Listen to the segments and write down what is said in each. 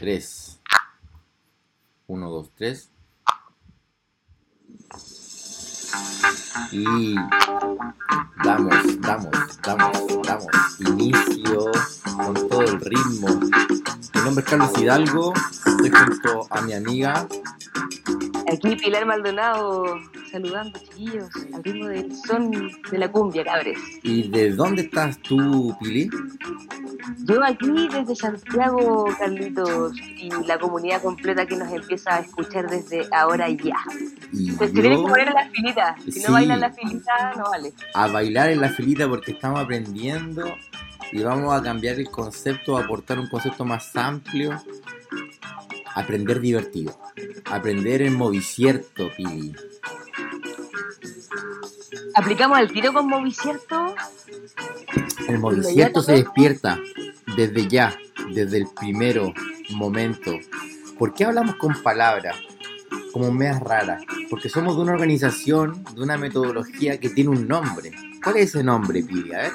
3. 1, 2, 3. Y damos, damos, damos, damos inicio con todo el ritmo. Mi nombre es Carlos Hidalgo, estoy junto a mi amiga. Aquí Pilar Maldonado saludando, chiquillos, al ritmo del son de la cumbia, cabres. ¿Y de dónde estás tú, Pili? Yo aquí desde Santiago, Carlitos, y la comunidad completa que nos empieza a escuchar desde ahora ya. Y Pues yo- tienen que poner en la filita. Si Sí. no bailan la filita, no vale. a bailar en la filita porque estamos aprendiendo y vamos a cambiar el concepto, a aportar un concepto más amplio. Aprender divertido. Aprender en movicierto, Pili. Aplicamos el tiro con Movicierto. El movicierto se despierta desde ya, desde el primero momento. ¿Por qué hablamos con palabras como medias raras? Porque somos de una organización, de una metodología que tiene un nombre. ¿Cuál es ese nombre, Pili? A ver.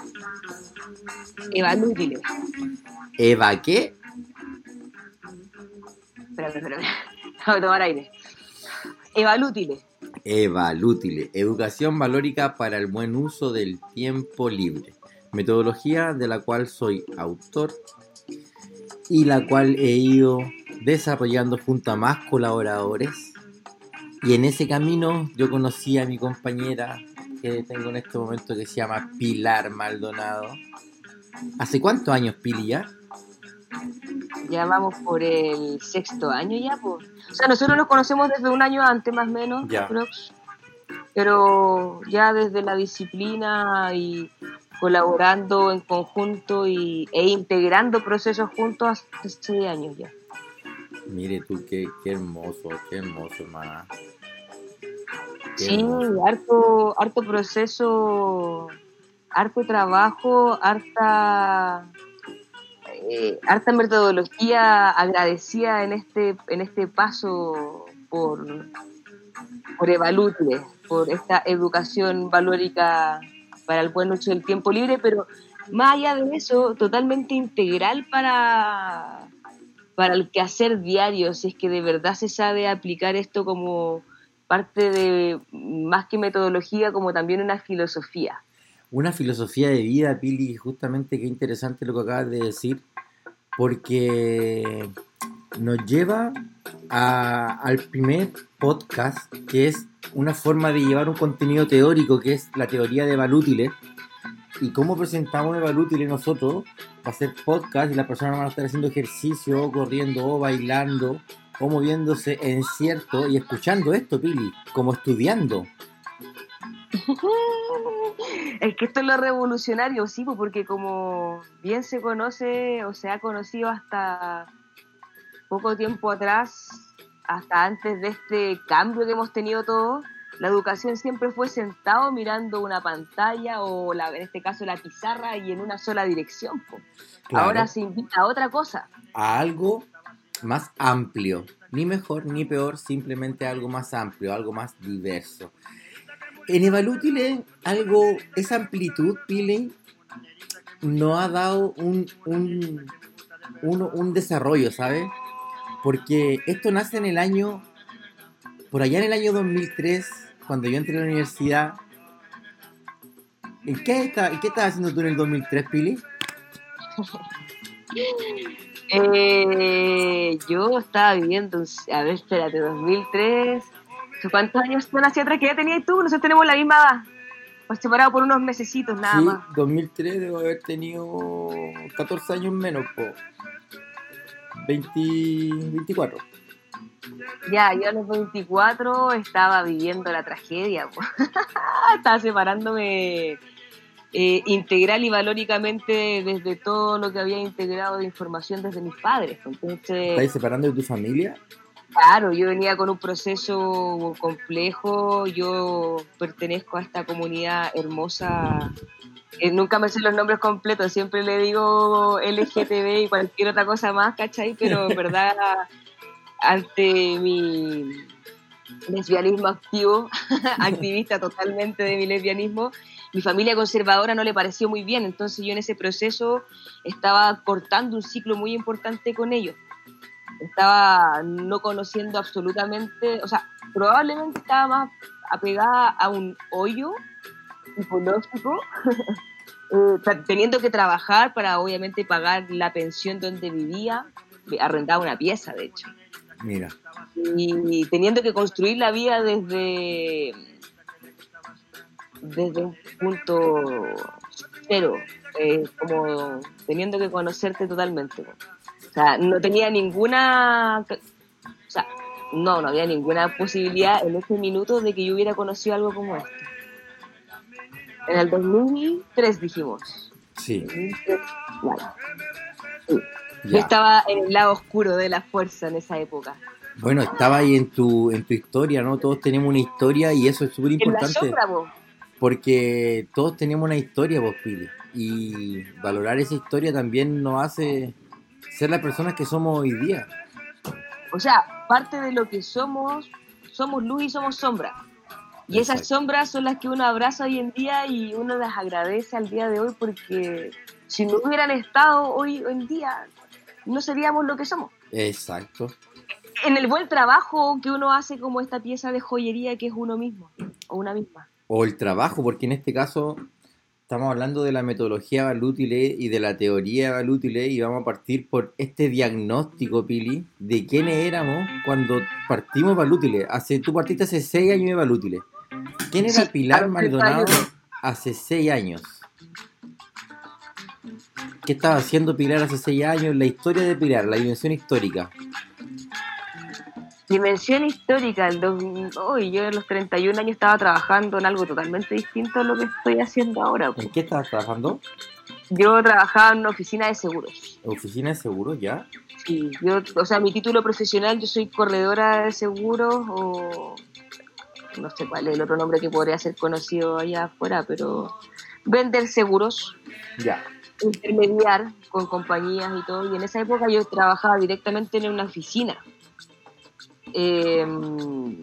Evalútiles. ¿Eva qué? Espérame, espérame. Déjame tomar aire. Evalútiles. Evalútile, educación valórica para el buen uso del tiempo libre. Metodología de la cual soy autor y la cual he ido desarrollando junto a más colaboradores. Y en ese camino yo conocí a mi compañera que tengo en este momento que se llama Pilar Maldonado. ¿Hace cuántos años, Pili, ya? Ya vamos por el sexto año ya, pues. O sea, nosotros nos conocemos desde un año antes, más o menos. Ya. Pero ya desde la disciplina y colaborando en conjunto y, e integrando procesos juntos hace seis años ya. Mire tú, qué, qué hermoso, qué hermoso, hermana. Qué Sí, hermoso. harto, harto proceso, harto trabajo, harta, eh, harta metodología agradecida en este, en este paso por, por Evalútiles, por esta educación valórica para el buen uso del tiempo libre, pero más allá de eso, totalmente integral para, para el quehacer diario, si es que de verdad se sabe aplicar esto como parte de más que metodología, como también una filosofía. Una filosofía de vida, Pili, justamente qué interesante lo que acabas de decir, porque nos lleva al primer podcast, que es una forma de llevar un contenido teórico, que es la teoría de Valútiles, y cómo presentamos Valútiles nosotros, va a ser podcast y las personas van a estar haciendo ejercicio, o corriendo, o bailando, o moviéndose en cierto, y escuchando esto, Pili, como estudiando. Es que esto es lo revolucionario, sí, porque como bien se conoce o se ha conocido hasta poco tiempo atrás, hasta antes de este cambio que hemos tenido todos, la educación siempre fue sentado mirando una pantalla o la, en este caso la pizarra y en una sola dirección. Claro. Ahora se invita a otra cosa. a algo más amplio. Ni mejor ni peor, simplemente algo más amplio, algo más diverso. En Evalútile, algo, esa amplitud, Pile, no ha dado un, un, un, desarrollo, ¿sabes? Porque esto nace en el año, por allá en el año 2003, cuando yo entré a la universidad. ¿En qué, está, ¿en qué estabas haciendo tú en el 2003, Pili? Eh, yo estaba viviendo, a ver, espérate, 2003. ¿Cuántos años son hacia atrás que ya tenías tú? Nosotros tenemos la misma edad. Pues separado por unos mesecitos nada sí, más. 2003 debo haber tenido 14 años menos, po. 20, 24. Ya, yo a los 24 estaba viviendo la tragedia. po. estaba separándome eh, integral y valóricamente desde todo lo que había integrado de información desde mis padres. Entonces, ¿Estás separando de tu familia? Claro, yo venía con un proceso complejo, yo pertenezco a esta comunidad hermosa, eh, nunca me sé los nombres completos, siempre le digo LGTB y cualquier otra cosa más, ¿cachai? Pero en verdad, ante mi lesbianismo activo, activista totalmente de mi lesbianismo, mi familia conservadora no le pareció muy bien, entonces yo en ese proceso estaba cortando un ciclo muy importante con ellos. Estaba no conociendo absolutamente, o sea, probablemente estaba más apegada a un hoyo psicológico, eh, teniendo que trabajar para obviamente pagar la pensión donde vivía, arrendaba una pieza de hecho. Mira. Y, teniendo que construir la vida desde, desde un punto cero, eh, como teniendo que conocerte totalmente. O sea, no tenía ninguna, o sea, no, no había ninguna posibilidad en ese minuto de que yo hubiera conocido algo como esto. En el 2003 dijimos. Sí. Yo estaba en el lado oscuro de la fuerza en esa época. Bueno, estaba ahí en tu, en tu historia, ¿no? Todos tenemos una historia y eso es súper importante. Porque todos tenemos una historia, vos, Pili. Y valorar esa historia también nos hace ser las personas que somos hoy día. O sea, parte de lo que somos, somos luz y somos sombra. Y esas sombras son las que uno abraza hoy en día y uno las agradece al día de hoy porque si no hubieran estado hoy en día, no seríamos lo que somos. Exacto. En el buen trabajo que uno hace como esta pieza de joyería que es uno mismo o una misma. O el trabajo, porque en este caso estamos hablando de la metodología Valútile y de la teoría Valútile y vamos a partir por este diagnóstico, Pili, de quiénes éramos cuando partimos Valútile. Hace, tú partiste hace seis años de Valútile. ¿Quién era Pilar Maldonado hace seis años? ¿Qué estaba haciendo Pilar hace seis años? La historia de Pilar, la dimensión histórica. Dimensión histórica, el yo a los 31 años estaba trabajando en algo totalmente distinto a lo que estoy haciendo ahora. ¿En qué estabas trabajando? Yo trabajaba en una oficina de seguros. ¿Oficina de seguros ya? Sí, yo, o sea, mi título profesional, yo soy corredora de seguros o no sé cuál es el otro nombre que podría ser conocido allá afuera, pero vender seguros. Ya intermediar con compañías y todo. Y en esa época yo trabajaba directamente en una oficina. Em,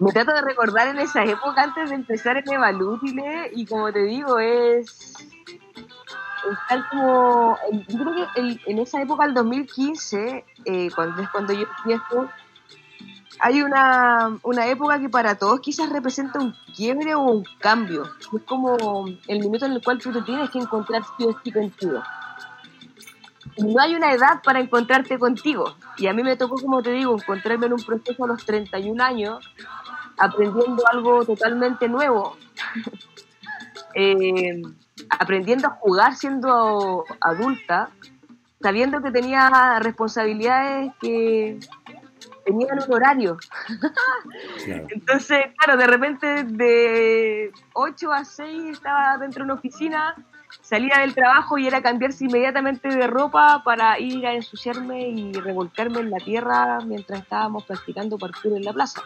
me trato de recordar en esa época antes de empezar en Evalútile y como te digo, es, tal como, yo creo que en esa época, el 2015, eh, cuando es cuando yo empiezo, hay una, una, época que para todos quizás representa un quiebre o un cambio. Es como el minuto en el cual tú te tienes que encontrar sí o contigo. No hay una edad para encontrarte contigo. Y a mí me tocó, como te digo, encontrarme en un proceso a los 31 años, aprendiendo algo totalmente nuevo. Eh, aprendiendo a jugar siendo adulta, sabiendo que tenía responsabilidades que tenían un horario. Entonces, claro, de repente de 8 a 6 estaba dentro de una oficina, salía del trabajo y era cambiarse inmediatamente de ropa para ir a ensuciarme y revolcarme en la tierra mientras estábamos practicando parkour en la plaza.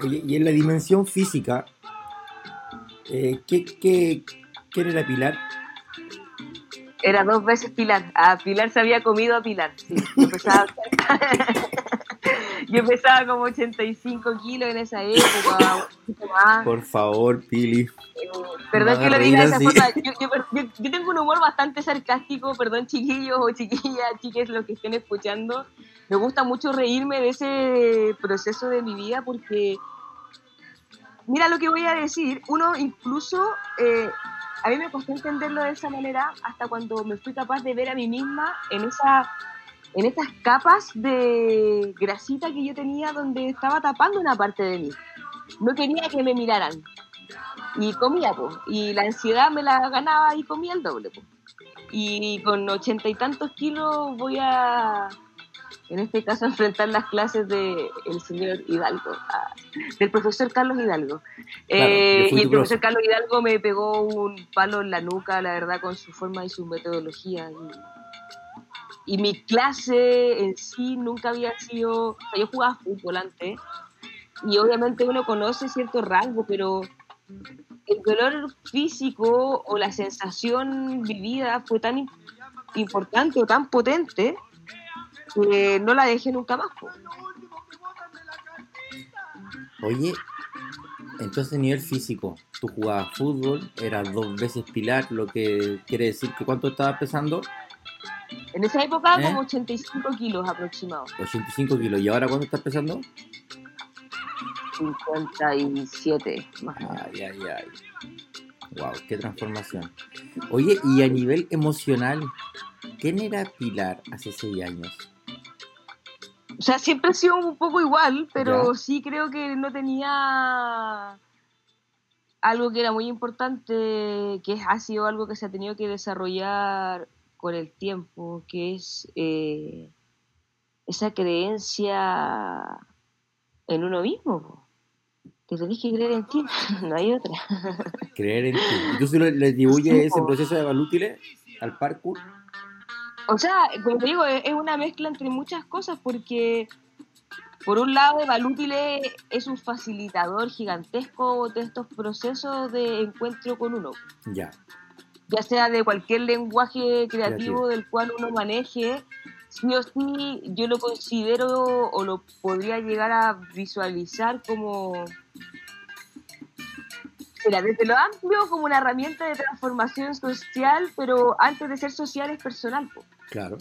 Oye, y en la dimensión física, eh, ¿qué, qué, era Pilar? Era dos veces Pilar. A Pilar se había comido a Pilar. Sí, empezaba Yo pesaba como 85 kilos en esa época, Por favor, Pili. Eh, perdón que lo diga de esa forma. Yo, tengo un humor bastante sarcástico, perdón chiquillos o chiquillas, chiques, los que estén escuchando. Me gusta mucho reírme de ese proceso de mi vida porque, mira lo que voy a decir, uno incluso, eh, a mí me costó entenderlo de esa manera hasta cuando me fui capaz de ver a mí misma en esa en estas capas de grasita que yo tenía donde estaba tapando una parte de mí. No quería que me miraran. Y comía, pues. Y la ansiedad me la ganaba y comía el doble, pues. Y con ochenta y tantos kilos voy a, en este caso, enfrentar las clases del el señor Hidalgo, ah, del profesor Carlos Hidalgo. Eh, y el profesor Carlos Hidalgo me pegó un palo en la nuca, la verdad, con su forma y su metodología. Y, y mi clase en sí nunca había sido, o sea, yo jugaba fútbol antes y obviamente uno conoce cierto rango, pero el dolor físico o la sensación vivida fue tan importante o tan potente que no la dejé nunca más. Oye, entonces nivel físico, tú jugabas fútbol, eras dos veces pilar, lo que quiere decir que cuánto estabas pesando En esa época, ¿Eh? como 85 kilos aproximados. 85 kilos. ¿Y ahora cuánto estás pesando? 57 más o menos. Ay, ay, ay. Wow, qué transformación. Oye, y a nivel emocional, ¿quién era Pilar hace seis años? O sea, siempre he sido un poco igual, pero Ya. sí creo que no tenía algo que era muy importante, que ha sido algo que se ha tenido que desarrollar con el tiempo, que es eh, esa creencia en uno mismo. po. Que tenés que creer en ti, no hay otra. Creer en ti. ¿Y tú se lo- le atribuyes Sí, ese po. proceso de Balútile al parkour? O sea, como te digo, es es una mezcla entre muchas cosas porque, por un lado, Evalútile es un facilitador gigantesco de estos procesos de encuentro con uno, Ya, ya sea de cualquier lenguaje creativo del cual uno maneje. Sí o sí, yo lo considero o lo podría llegar a visualizar como, mira, desde lo amplio como una herramienta de transformación social, pero antes de ser social es personal. po. claro,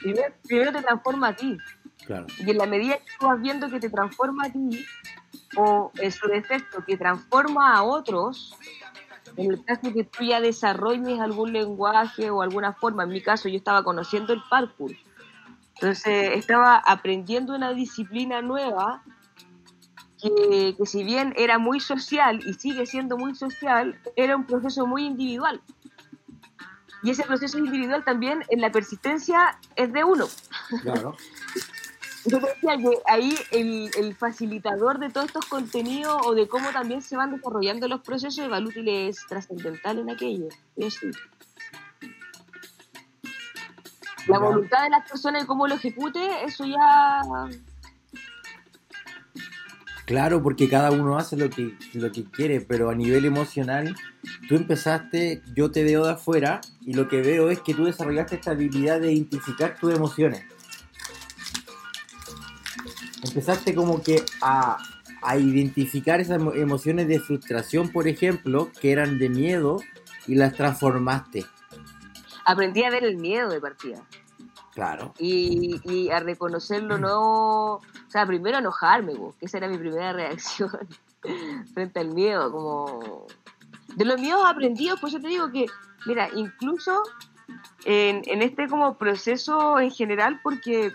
Primero, primero te transforma a ti. claro. Y en la medida que tú vas viendo que te transforma a ti, o en su defecto, que transforma a otros, en el caso de que tú ya desarrolles algún lenguaje o alguna forma, en mi caso yo estaba conociendo el parkour, entonces estaba aprendiendo una disciplina nueva que, que si bien era muy social y sigue siendo muy social, era un proceso muy individual. Y ese proceso individual también en la persistencia es de uno. Claro. Yo decía que ahí el, el facilitador de todos estos contenidos o de cómo también se van desarrollando los procesos de Valútil es trascendental en aquello. Sí. La voluntad de las personas y cómo lo ejecute, eso ya. Claro, porque cada uno hace lo que, lo que quiere, pero a nivel emocional, tú empezaste, yo te veo de afuera y lo que veo es que tú desarrollaste esta habilidad de identificar tus emociones. Empezaste como que a, a identificar esas emo- emociones de frustración, por ejemplo, que eran de miedo y las transformaste. Aprendí a ver el miedo de partida Claro. y, y a reconocerlo, no. O sea, primero enojarme, po, que esa era mi primera reacción frente al miedo. Como. De los miedos aprendidos, por eso te digo que, mira, incluso en, en este como proceso en general, porque,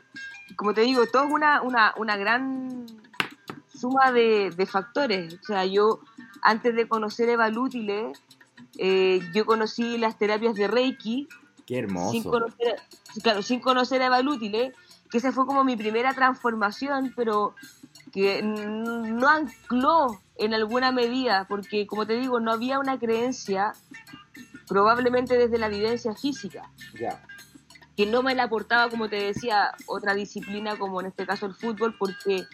como te digo, todo es una, una, una gran suma de, de factores. O sea, yo, antes de conocer Evalútile, eh, yo conocí las terapias de Reiki, Qué sin hermoso. conocer, claro, sin conocer a Evalútile, que esa fue como mi primera transformación, pero que no ancló en alguna medida, porque como te digo, no había una creencia, probablemente desde la evidencia física, Ya. Que no me la aportaba, como te decía, otra disciplina como en este caso el fútbol, porque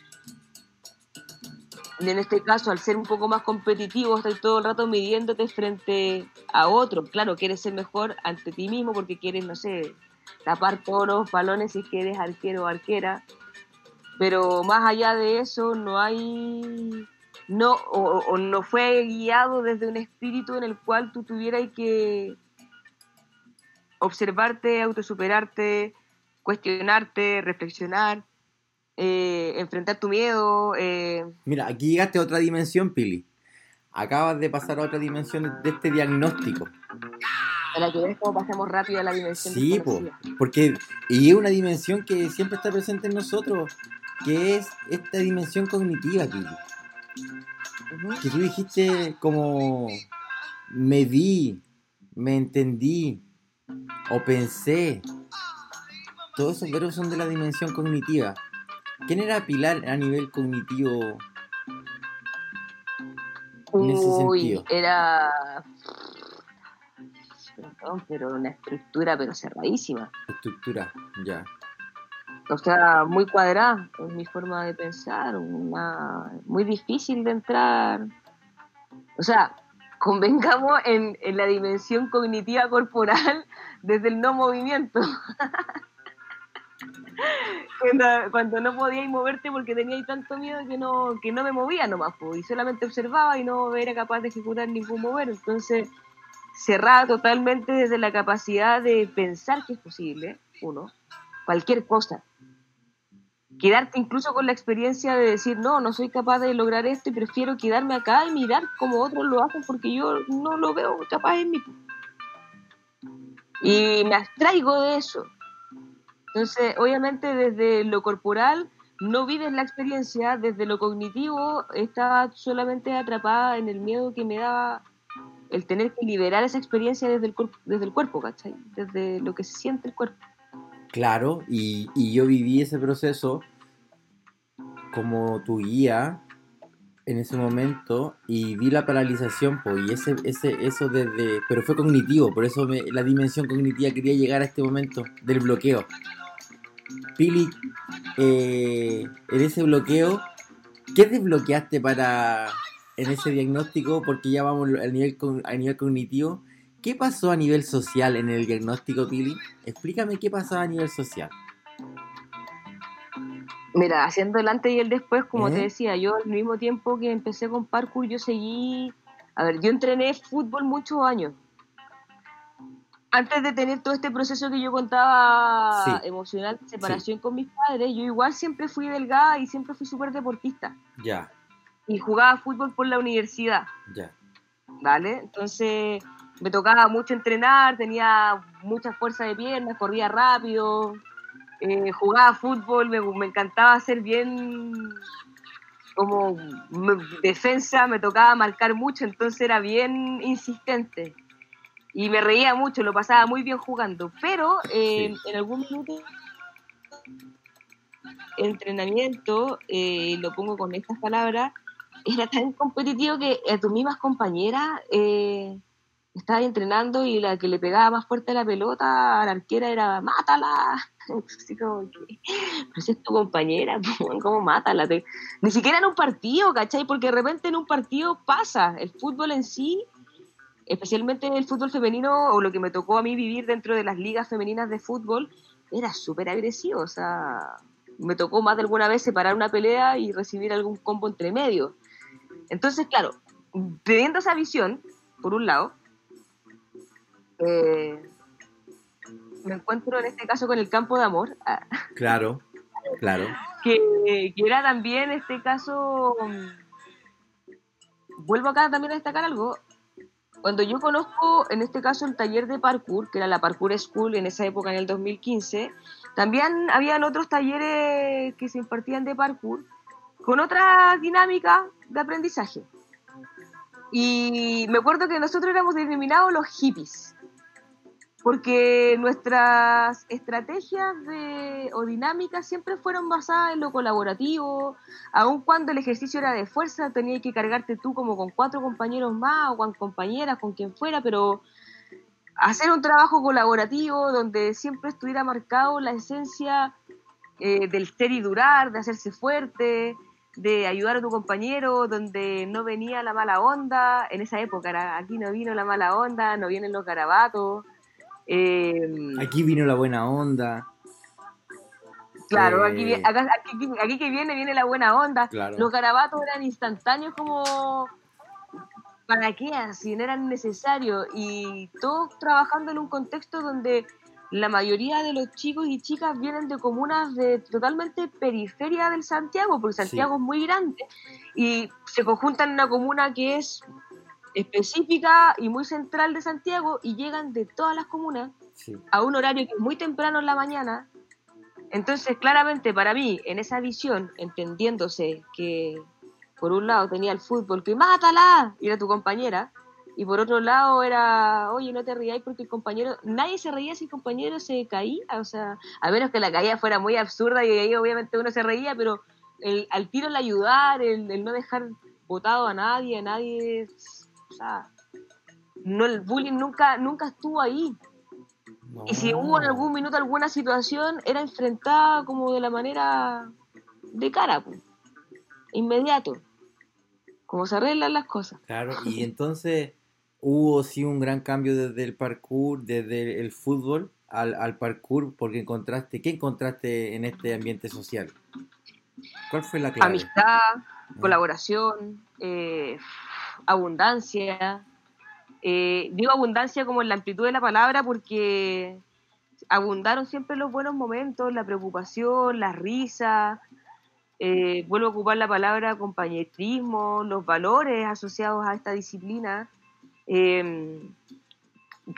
en este caso, al ser un poco más competitivo, estás todo el rato midiéndote frente a otro. Claro, quieres ser mejor ante ti mismo porque quieres, no sé, tapar todos los balones si es que eres arquero o arquera. Pero más allá de eso, no hay. No, o, o no fue guiado desde un espíritu en el cual tú tuvieras que observarte, autosuperarte, cuestionarte, reflexionar, eh, enfrentar tu miedo. eh, Mira, aquí llegaste a otra dimensión, Pili. Acabas de pasar a otra dimensión de este diagnóstico. para que veas cómo pasamos rápido a la dimensión Sí, po, porque y es una dimensión que siempre está presente en nosotros, que es esta dimensión cognitiva, Pili. Que tú dijiste como me vi, me entendí o pensé. Todos esos verbos son de la dimensión cognitiva. ¿Quién era Pilar a nivel cognitivo? En ese Uy, sentido. era. Perdón, pero una estructura, pero cerradísima. Estructura, ya. O sea, muy cuadrada en mi forma de pensar, una muy difícil de entrar. O sea, convengamos en, en la dimensión cognitiva corporal desde el no movimiento. cuando, cuando no podíais moverte porque teníais tanto miedo que no, que no me movía nomás, po, y solamente observaba y no era capaz de ejecutar ningún mover. Entonces, cerrada totalmente desde la capacidad de pensar que es posible, uno, cualquier cosa. Quedarte incluso con la experiencia de decir, no, no soy capaz de lograr esto y prefiero quedarme acá y mirar como otros lo hacen porque yo no lo veo capaz en mí. Y me abstraigo de eso. Entonces, obviamente desde lo corporal no vives la experiencia, desde lo cognitivo estaba solamente atrapada en el miedo que me daba el tener que liberar esa experiencia desde el, desde el cuerpo, ¿cachai? Desde lo que siente el cuerpo. Claro, y, yo viví ese proceso como tu guía en ese momento y vi la paralización, y ese, ese, eso desde, pero fue cognitivo, por eso la dimensión cognitiva quería llegar a este momento del bloqueo. Pili, eh, en ese bloqueo, ¿qué desbloqueaste para en ese diagnóstico? Porque ya vamos al nivel, a nivel cognitivo. ¿Qué pasó a nivel social en el diagnóstico, Pili? Explícame qué pasó a nivel social. Mira, haciendo el antes y el después, como te decía, yo al mismo tiempo que empecé con parkour, yo seguí, a ver, yo entrené fútbol muchos años. Antes de tener todo este proceso que yo contaba emocional, separación con mis padres, yo igual siempre fui delgada y siempre fui súper deportista. Ya. Y jugaba fútbol por la universidad. Ya. ¿Vale? Entonces me tocaba mucho entrenar, tenía mucha fuerza de piernas, corría rápido, eh, jugaba fútbol, me, encantaba hacer bien como defensa, me tocaba marcar mucho, entonces era bien insistente. Y me reía mucho, lo pasaba muy bien jugando. Pero eh, en algún minuto entrenamiento, eh, lo pongo con estas palabras, era tan competitivo que a tus mismas compañeras eh, estaba entrenando y la que le pegaba más fuerte a la pelota a la arquera era mátala. Así como que, pero es tu compañera, ¿cómo mátala? Ni siquiera en un partido, ¿cachai? Porque de repente en un partido pasa. El fútbol en sí, especialmente el fútbol femenino, o lo que me tocó a mí vivir dentro de las ligas femeninas de fútbol, era súper agresivo. O sea, me tocó más de alguna vez separar una pelea y recibir algún combo entre medio. Entonces, claro, teniendo esa visión, por un lado, eh, me encuentro en este caso con el campo de amor. Ah. Claro, claro. Que, que, era también este caso. Vuelvo acá también a destacar algo. Cuando yo conozco, en este caso, el taller de parkour, que era la Parkour School en esa época, en el 2015, también habían otros talleres que se impartían de parkour con otra dinámica de aprendizaje. Y me acuerdo que nosotros éramos denominados los hippies porque nuestras estrategias de, o dinámicas siempre fueron basadas en lo colaborativo, aun cuando el ejercicio era de fuerza, tenías que cargarte tú como con cuatro compañeros más o con compañeras, con quien fuera, pero hacer un trabajo colaborativo donde siempre estuviera marcado la esencia eh, del ser y durar, de hacerse fuerte, de ayudar a tu compañero, donde no venía la mala onda, en esa época era, aquí no vino la mala onda, no vienen los garabatos, Em, aquí vino la buena onda. Claro, aquí, eh, aquí, que viene, viene la buena onda. Los garabatos eran instantáneos como... ¿Para qué? Así no eran necesarios. Y todos trabajando en un contexto donde la mayoría de los chicos y chicas vienen de comunas de totalmente periferia del Santiago, porque Santiago es muy grande, y se conjuntan en una comuna que es específica y muy central de Santiago y llegan de todas las comunas a un horario que es muy temprano en la mañana. Entonces, claramente para mí, en esa visión, entendiéndose que por un lado tenía el fútbol que mátala y era tu compañera, y por otro lado era, oye, no te rías porque el compañero, nadie se reía si el compañero se caía, o sea, a menos que la caída fuera muy absurda y ahí obviamente uno se reía, pero el, al tiro el ayudar, el, el no dejar votado a nadie, a nadie o sea, no, el bullying nunca, nunca estuvo ahí. Y si hubo en algún minuto alguna situación, era enfrentada como de la manera de cara, inmediato. Como se arreglan las cosas. Claro, y entonces hubo sí un gran cambio desde el parkour, desde el fútbol al, al parkour, porque encontraste, ¿qué encontraste en este ambiente social? ¿Cuál fue la clave? Amistad, colaboración, eh, abundancia, Eh, digo abundancia como en la amplitud de la palabra porque abundaron siempre los buenos momentos, la preocupación, la risa, eh, vuelvo a ocupar la palabra compañerismo, los valores asociados a esta disciplina. Em,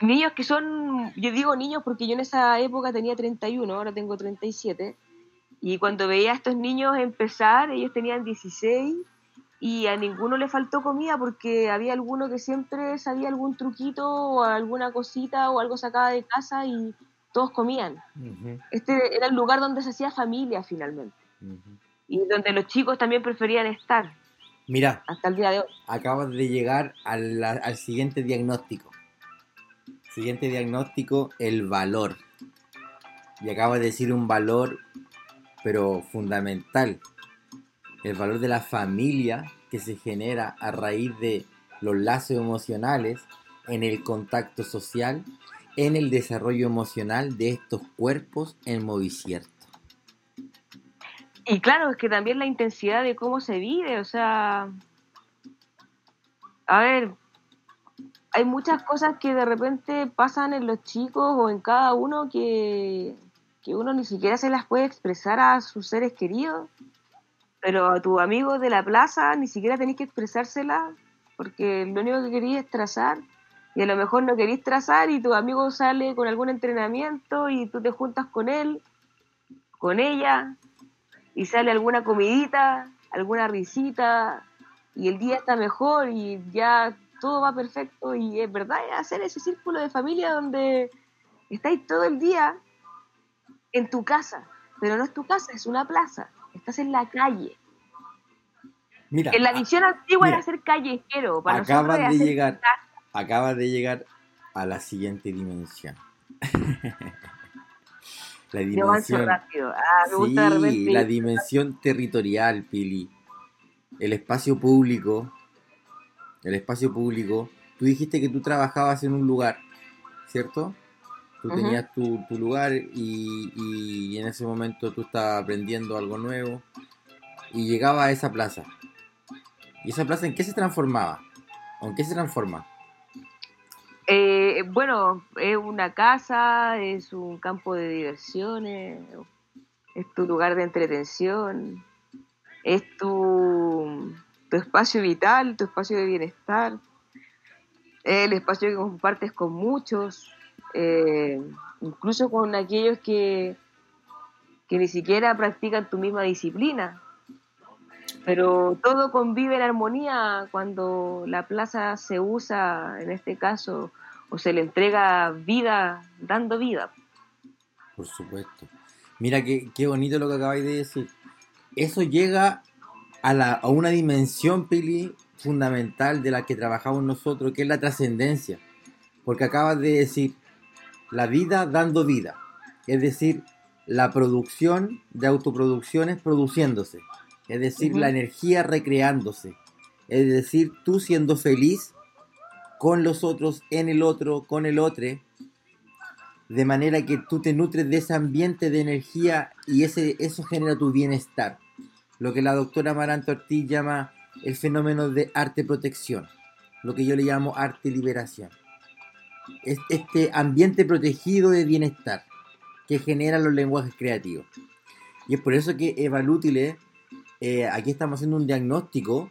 niños que son, yo digo niños porque yo en esa época tenía 31, ahora tengo 37, y cuando veía a estos niños empezar, ellos tenían 16 y a ninguno le faltó comida porque había alguno que siempre sabía algún truquito o alguna cosita o algo sacada de casa y todos comían. Este era el lugar donde se hacía familia finalmente. Y donde los chicos también preferían estar. Mira, hasta el día de hoy. Acabas de llegar al, al siguiente diagnóstico. Siguiente diagnóstico, el valor. Y acabas de decir un valor, pero fundamental. El valor de la familia que se genera a raíz de los lazos emocionales en el contacto social en el desarrollo emocional de estos cuerpos en movicierto. Y claro, es que también la intensidad de cómo se vive, o sea, a ver, hay muchas cosas que de repente pasan en los chicos o en cada uno que, que uno ni siquiera se las puede expresar a sus seres queridos, pero a tu amigo de la plaza ni siquiera tenés que expresársela porque lo único que querías es trazar y a lo mejor no querís trazar y tu amigo sale con algún entrenamiento y tú te juntas con él, con ella, y sale alguna comidita, alguna risita, y el día está mejor y ya todo va perfecto y es verdad, hacer ese círculo de familia donde estáis todo el día en tu casa, pero no es tu casa, es una plaza, estás en la calle. Mira, en la visión antigua era ser callejero, para acabas de llegar, acaba de llegar a la siguiente dimensión. la dimensión, ah, sí, la dimensión territorial, Pili. El espacio público. El espacio público. Tú dijiste que tú trabajabas en un lugar, ¿cierto? Tú tenías tu, lugar y, y, en ese momento tú estabas aprendiendo algo nuevo y llegaba a esa plaza. ¿Y esa plaza en qué se transformaba? ¿O en qué se transforma? Eh, bueno, es una casa, es un campo de diversiones, es tu lugar de entretención, es tu, espacio vital, tu espacio de bienestar, es el espacio que compartes con muchos, eh, incluso con aquellos que, que ni siquiera practican tu misma disciplina. Pero todo convive en armonía cuando la plaza se usa, en este caso, o se le entrega vida dando vida. Por supuesto. Mira qué, qué bonito lo que acabáis de decir. Eso llega a, la, a una dimensión, Pili, fundamental de la que trabajamos nosotros, que es la trascendencia. Porque acabas de decir, la vida dando vida. Es decir, la producción de autoproducciones produciéndose es decir, la energía recreándose, es decir, tú siendo feliz con los otros, en el otro, con el otro, de manera que tú te nutres de ese ambiente de energía y ese, eso genera tu bienestar. Lo que la doctora Maranta Ortiz llama el fenómeno de arte protección, lo que yo le llamo arte liberación. Es este ambiente protegido de bienestar que genera los lenguajes creativos. Y es por eso que Eva Lútile eh, aquí estamos haciendo un diagnóstico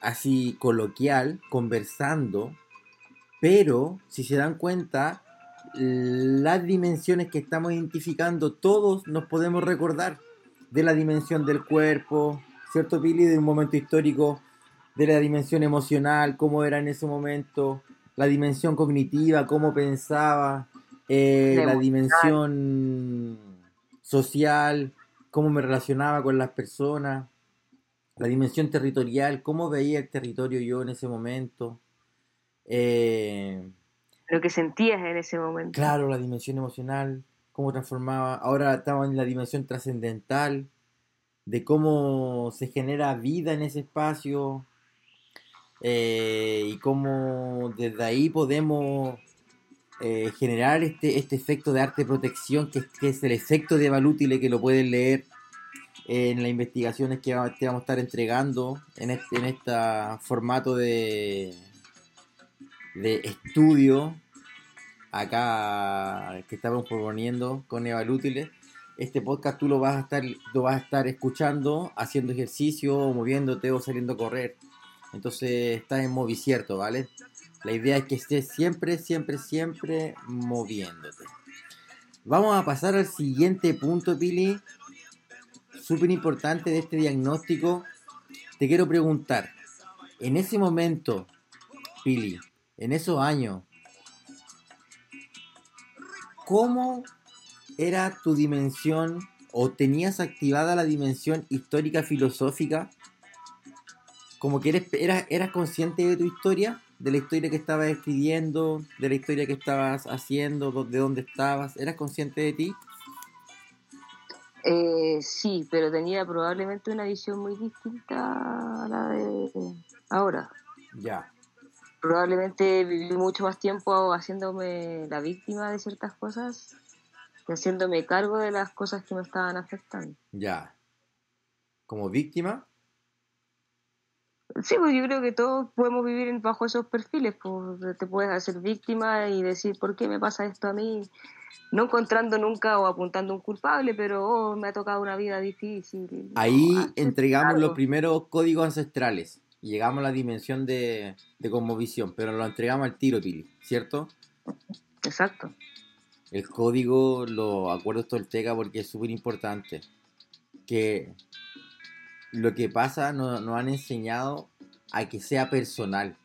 así coloquial, conversando, pero si se dan cuenta, las dimensiones que estamos identificando, todos nos podemos recordar de la dimensión del cuerpo, ¿cierto, Pili? De un momento histórico, de la dimensión emocional, cómo era en ese momento, la dimensión cognitiva, cómo pensaba, eh, la dimensión social, cómo me relacionaba con las personas la dimensión territorial, cómo veía el territorio yo en ese momento. Eh, Lo que sentías en ese momento. Claro, la dimensión emocional, cómo transformaba. Ahora estamos en la dimensión trascendental, de cómo se genera vida en ese espacio eh, y cómo desde ahí podemos eh, generar este, este efecto de arte protección, que, es el efecto de Balútile, que lo pueden leer en las investigaciones que vamos, a estar entregando en este, en este formato de, de estudio acá que estamos proponiendo con Eva Lútiles. Este podcast tú lo vas a estar, lo vas a estar escuchando, haciendo ejercicio, o moviéndote o saliendo a correr. Entonces estás en movicierto, ¿vale? La idea es que estés siempre, siempre, siempre moviéndote. Vamos a pasar al siguiente punto, Pili. Súper importante de este diagnóstico. Te quiero preguntar, en ese momento, Pili, en esos años, ¿cómo era tu dimensión o tenías activada la dimensión histórica filosófica? Como que eres, eras, eras consciente de tu historia, de la historia que estabas escribiendo, de la historia que estabas haciendo, de dónde estabas, ¿eras consciente de ti? Eh, sí, pero tenía probablemente una visión muy distinta a la de ahora. Ya. Probablemente viví mucho más tiempo haciéndome la víctima de ciertas cosas que haciéndome cargo de las cosas que me estaban afectando. Ya. ¿Como víctima? Sí, pues yo creo que todos podemos vivir bajo esos perfiles. Pues te puedes hacer víctima y decir, ¿por qué me pasa esto a mí? No encontrando nunca o apuntando un culpable, pero oh, me ha tocado una vida difícil. Ahí entregamos los primeros códigos ancestrales. Llegamos a la dimensión de, de conmovisión, pero lo entregamos al tiro, Pili, ¿cierto? Exacto. El código, lo acuerdos Tolteca, porque es súper importante. Que lo que pasa nos, nos han enseñado a que sea personal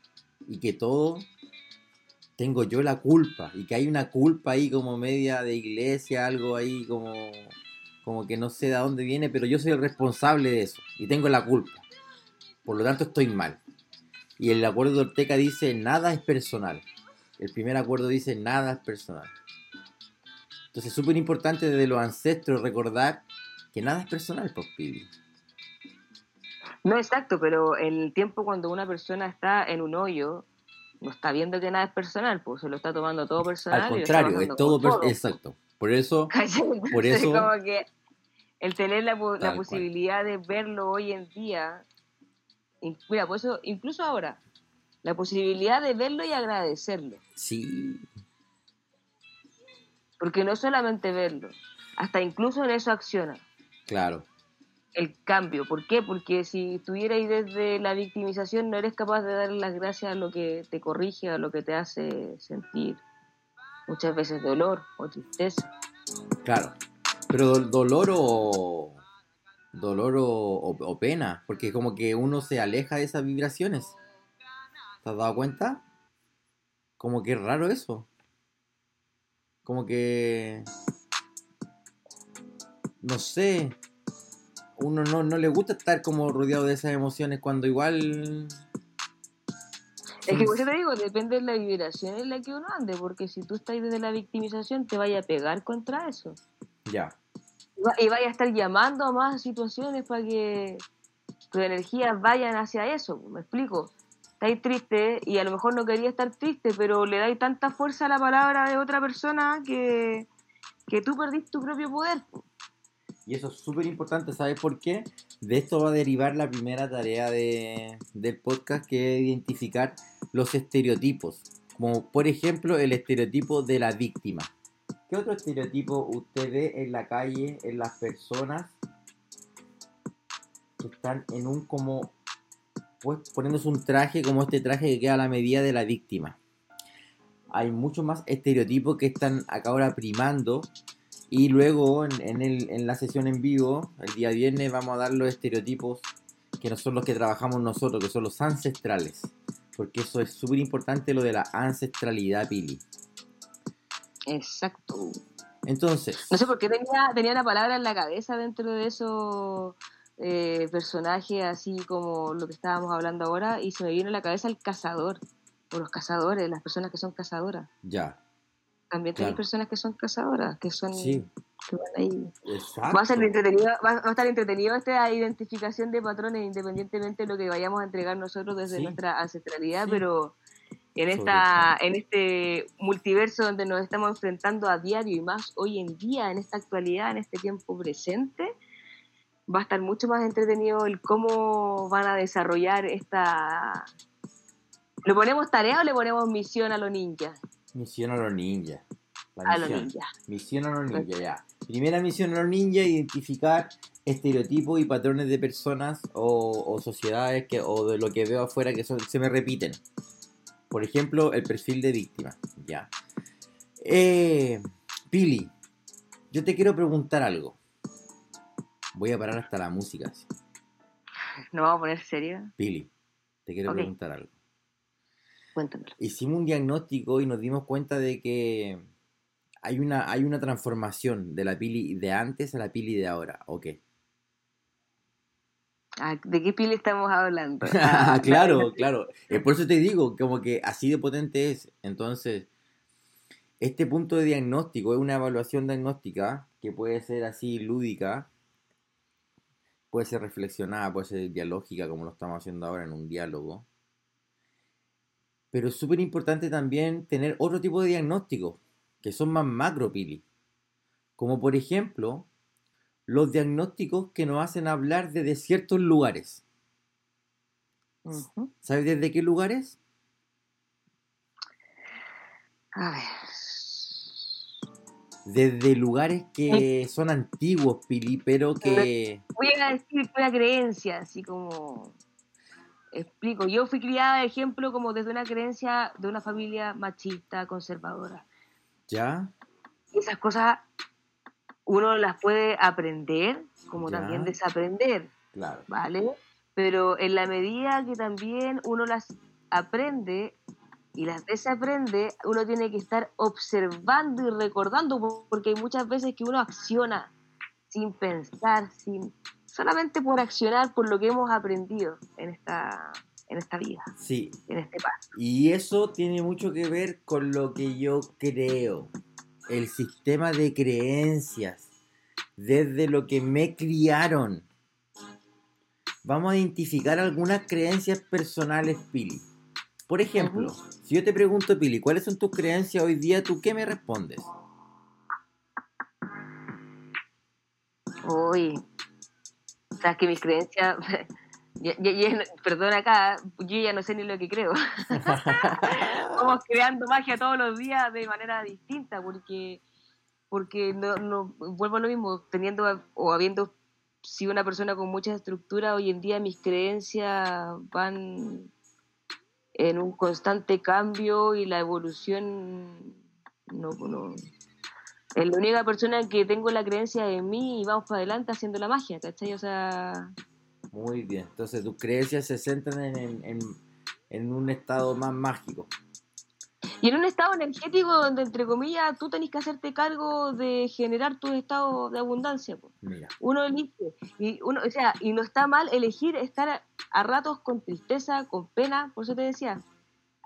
y que todo tengo yo la culpa y que hay una culpa ahí como media de iglesia, algo ahí como, como que no sé de dónde viene, pero yo soy el responsable de eso y tengo la culpa. Por lo tanto estoy mal. Y el acuerdo de Ortega dice nada es personal. El primer acuerdo dice nada es personal. Entonces es súper importante desde los ancestros recordar que nada es personal, pues Pibi. No, exacto, pero el tiempo cuando una persona está en un hoyo, no está viendo que nada es personal, pues se lo está tomando todo personal. Al contrario, es todo, personal. exacto. Por eso, por eso como que el tener la, la posibilidad de verlo hoy en día, mira, por eso, incluso ahora, la posibilidad de verlo y agradecerlo. Sí. Porque no solamente verlo, hasta incluso en eso acciona. Claro el cambio. ¿Por qué? Porque si estuvieras desde la victimización no eres capaz de dar las gracias a lo que te corrige, a lo que te hace sentir muchas veces dolor o tristeza. Claro, pero dolor o dolor o, pena, porque como que uno se aleja de esas vibraciones. ¿Te has dado cuenta? Como que es raro eso. Como que... No sé, uno no, no le gusta estar como rodeado de esas emociones cuando igual... Es que por te digo, depende de la vibración en la que uno ande, porque si tú estás desde la victimización te vaya a pegar contra eso. Ya. Y vaya a estar llamando a más situaciones para que tus energías vayan hacia eso, me explico. Estáis triste y a lo mejor no quería estar triste, pero le dais tanta fuerza a la palabra de otra persona que, que tú perdiste tu propio poder. Y eso es súper importante, ¿sabes por qué? De esto va a derivar la primera tarea de, del podcast, que es identificar los estereotipos. Como por ejemplo el estereotipo de la víctima. ¿Qué otro estereotipo usted ve en la calle, en las personas que están en un como, pues poniéndose un traje como este traje que queda a la medida de la víctima? Hay muchos más estereotipos que están acá ahora primando y luego en, el, en la sesión en vivo, el día viernes, vamos a dar los estereotipos que no son los que trabajamos nosotros, que son los ancestrales. Porque eso es súper importante lo de la ancestralidad, Pili. Exacto. Entonces. No sé por qué tenía, tenía la palabra en la cabeza dentro de esos eh, personajes, así como lo que estábamos hablando ahora, y se me vino a la cabeza el cazador, o los cazadores, las personas que son cazadoras. Ya. También hay personas que son cazadoras, que son sí. que van ahí. Va a, ser entretenido, va, a estar entretenido esta identificación de patrones independientemente de lo que vayamos a entregar nosotros desde nuestra ancestralidad, pero en esta en este multiverso donde nos estamos enfrentando a diario y más hoy en día, en esta actualidad, en este tiempo presente, va a estar mucho más entretenido el cómo van a desarrollar esta ¿Le ponemos tarea o le ponemos misión a los ninjas? Misión a los ninjas. La A los misión. ninjas. Misión a los ninjas, ya. Primera misión a los ninjas, identificar estereotipos y patrones de personas o, o sociedades que, o de lo que veo afuera que son- se me repiten. Por ejemplo, el perfil de víctima. Ya. Eh, Pili, yo te quiero preguntar algo. Voy a parar hasta la música. ¿Nos vamos a poner serio? Pili, te quiero preguntar algo. Cuéntamelo. hicimos un diagnóstico y nos dimos cuenta de que hay una, hay una transformación de la pili de antes a la pili de ahora, ¿o qué? Ah, ¿De qué pili estamos hablando? Ah, claro, claro. Eh, por eso te digo, como que así de potente es. Entonces, este punto de diagnóstico es una evaluación diagnóstica que puede ser así lúdica, puede ser reflexionada, puede ser dialógica, como lo estamos haciendo ahora en un diálogo. Pero es súper importante también tener otro tipo de diagnósticos, que son más macro, Pili. Como por ejemplo, los diagnósticos que nos hacen hablar desde ciertos lugares. ¿Sabes desde qué lugares? A ver. Desde lugares que son antiguos, Pili, pero que... Voy a decir una creencia, así como. Explico. Yo fui criada, ejemplo, como desde una creencia de una familia machista, conservadora. ¿Ya? Esas cosas uno las puede aprender, como Ya. también desaprender. Claro. ¿vale? Pero en la medida que también uno las aprende y las desaprende, uno tiene que estar observando y recordando, po- porque hay muchas veces que uno acciona sin pensar, sin solamente por accionar por lo que hemos aprendido en esta, en esta vida, Sí, en este paso. y eso tiene mucho que ver con lo que yo creo. El sistema de creencias. Desde lo que me criaron. Vamos a identificar algunas creencias personales, Pili. Por ejemplo, si yo te pregunto, Pili, ¿cuáles son tus creencias hoy día? ¿Tú qué me respondes? Uy, sabes que mis creencias, perdón acá, yo ya no sé ni lo que creo. Estamos creando magia todos los días de manera distinta, porque porque no, no vuelvo a lo mismo, teniendo o habiendo sido una persona con mucha estructura, hoy en día mis creencias van en un constante cambio y la evolución no, no es la única persona que tengo la creencia de mí y vamos para adelante haciendo la magia, ¿cachai? O sea, Muy bien. Entonces tus creencias se centran en, en- en- en un estado más mágico. y en un estado energético donde, entre comillas, tú tenés que hacerte cargo de generar tus estados de abundancia. po. Mira. Uno elige, y uno, o sea, y no está mal elegir estar a, a ratos con tristeza, con pena, por eso te decía,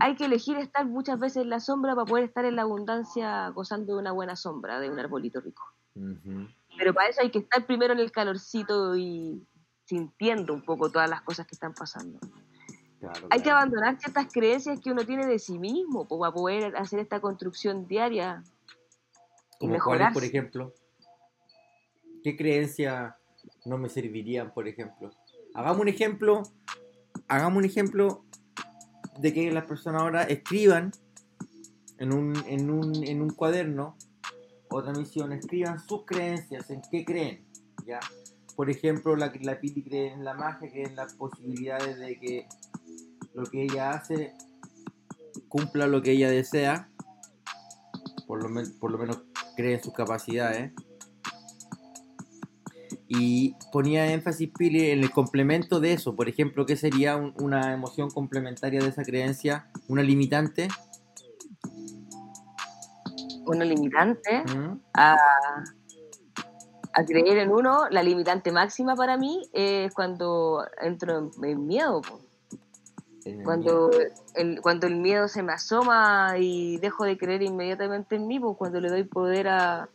hay que elegir estar muchas veces en la sombra para poder estar en la abundancia gozando de una buena sombra, de un arbolito rico. Pero para eso hay que estar primero en el calorcito y sintiendo un poco todas las cosas que están pasando. Claro, Hay que claro. abandonar ciertas creencias que uno tiene de sí mismo para poder hacer esta construcción diaria y ¿Como mejorar. por ejemplo? ¿Qué creencias no me servirían, por ejemplo? Hagamos un ejemplo, hagamos un ejemplo de que las personas ahora escriban en un, en un, en un cuaderno, otra misión, escriban sus creencias, en qué creen, ¿ya? Por ejemplo, la, la Piti cree en la magia, cree en las posibilidades de que lo que ella hace cumpla lo que ella desea, por lo, por lo menos cree en sus capacidades. Y ponía énfasis Pili en el complemento de eso. Por ejemplo, ¿qué sería un- una emoción complementaria de esa creencia? ¿Una limitante? Una limitante ¿Mm? a, a creer en uno, la limitante máxima para mí es cuando entro en, en miedo. po. En el Cuando miedo. el, cuando el miedo se me asoma y dejo de creer inmediatamente en mí, pues cuando le doy poder a,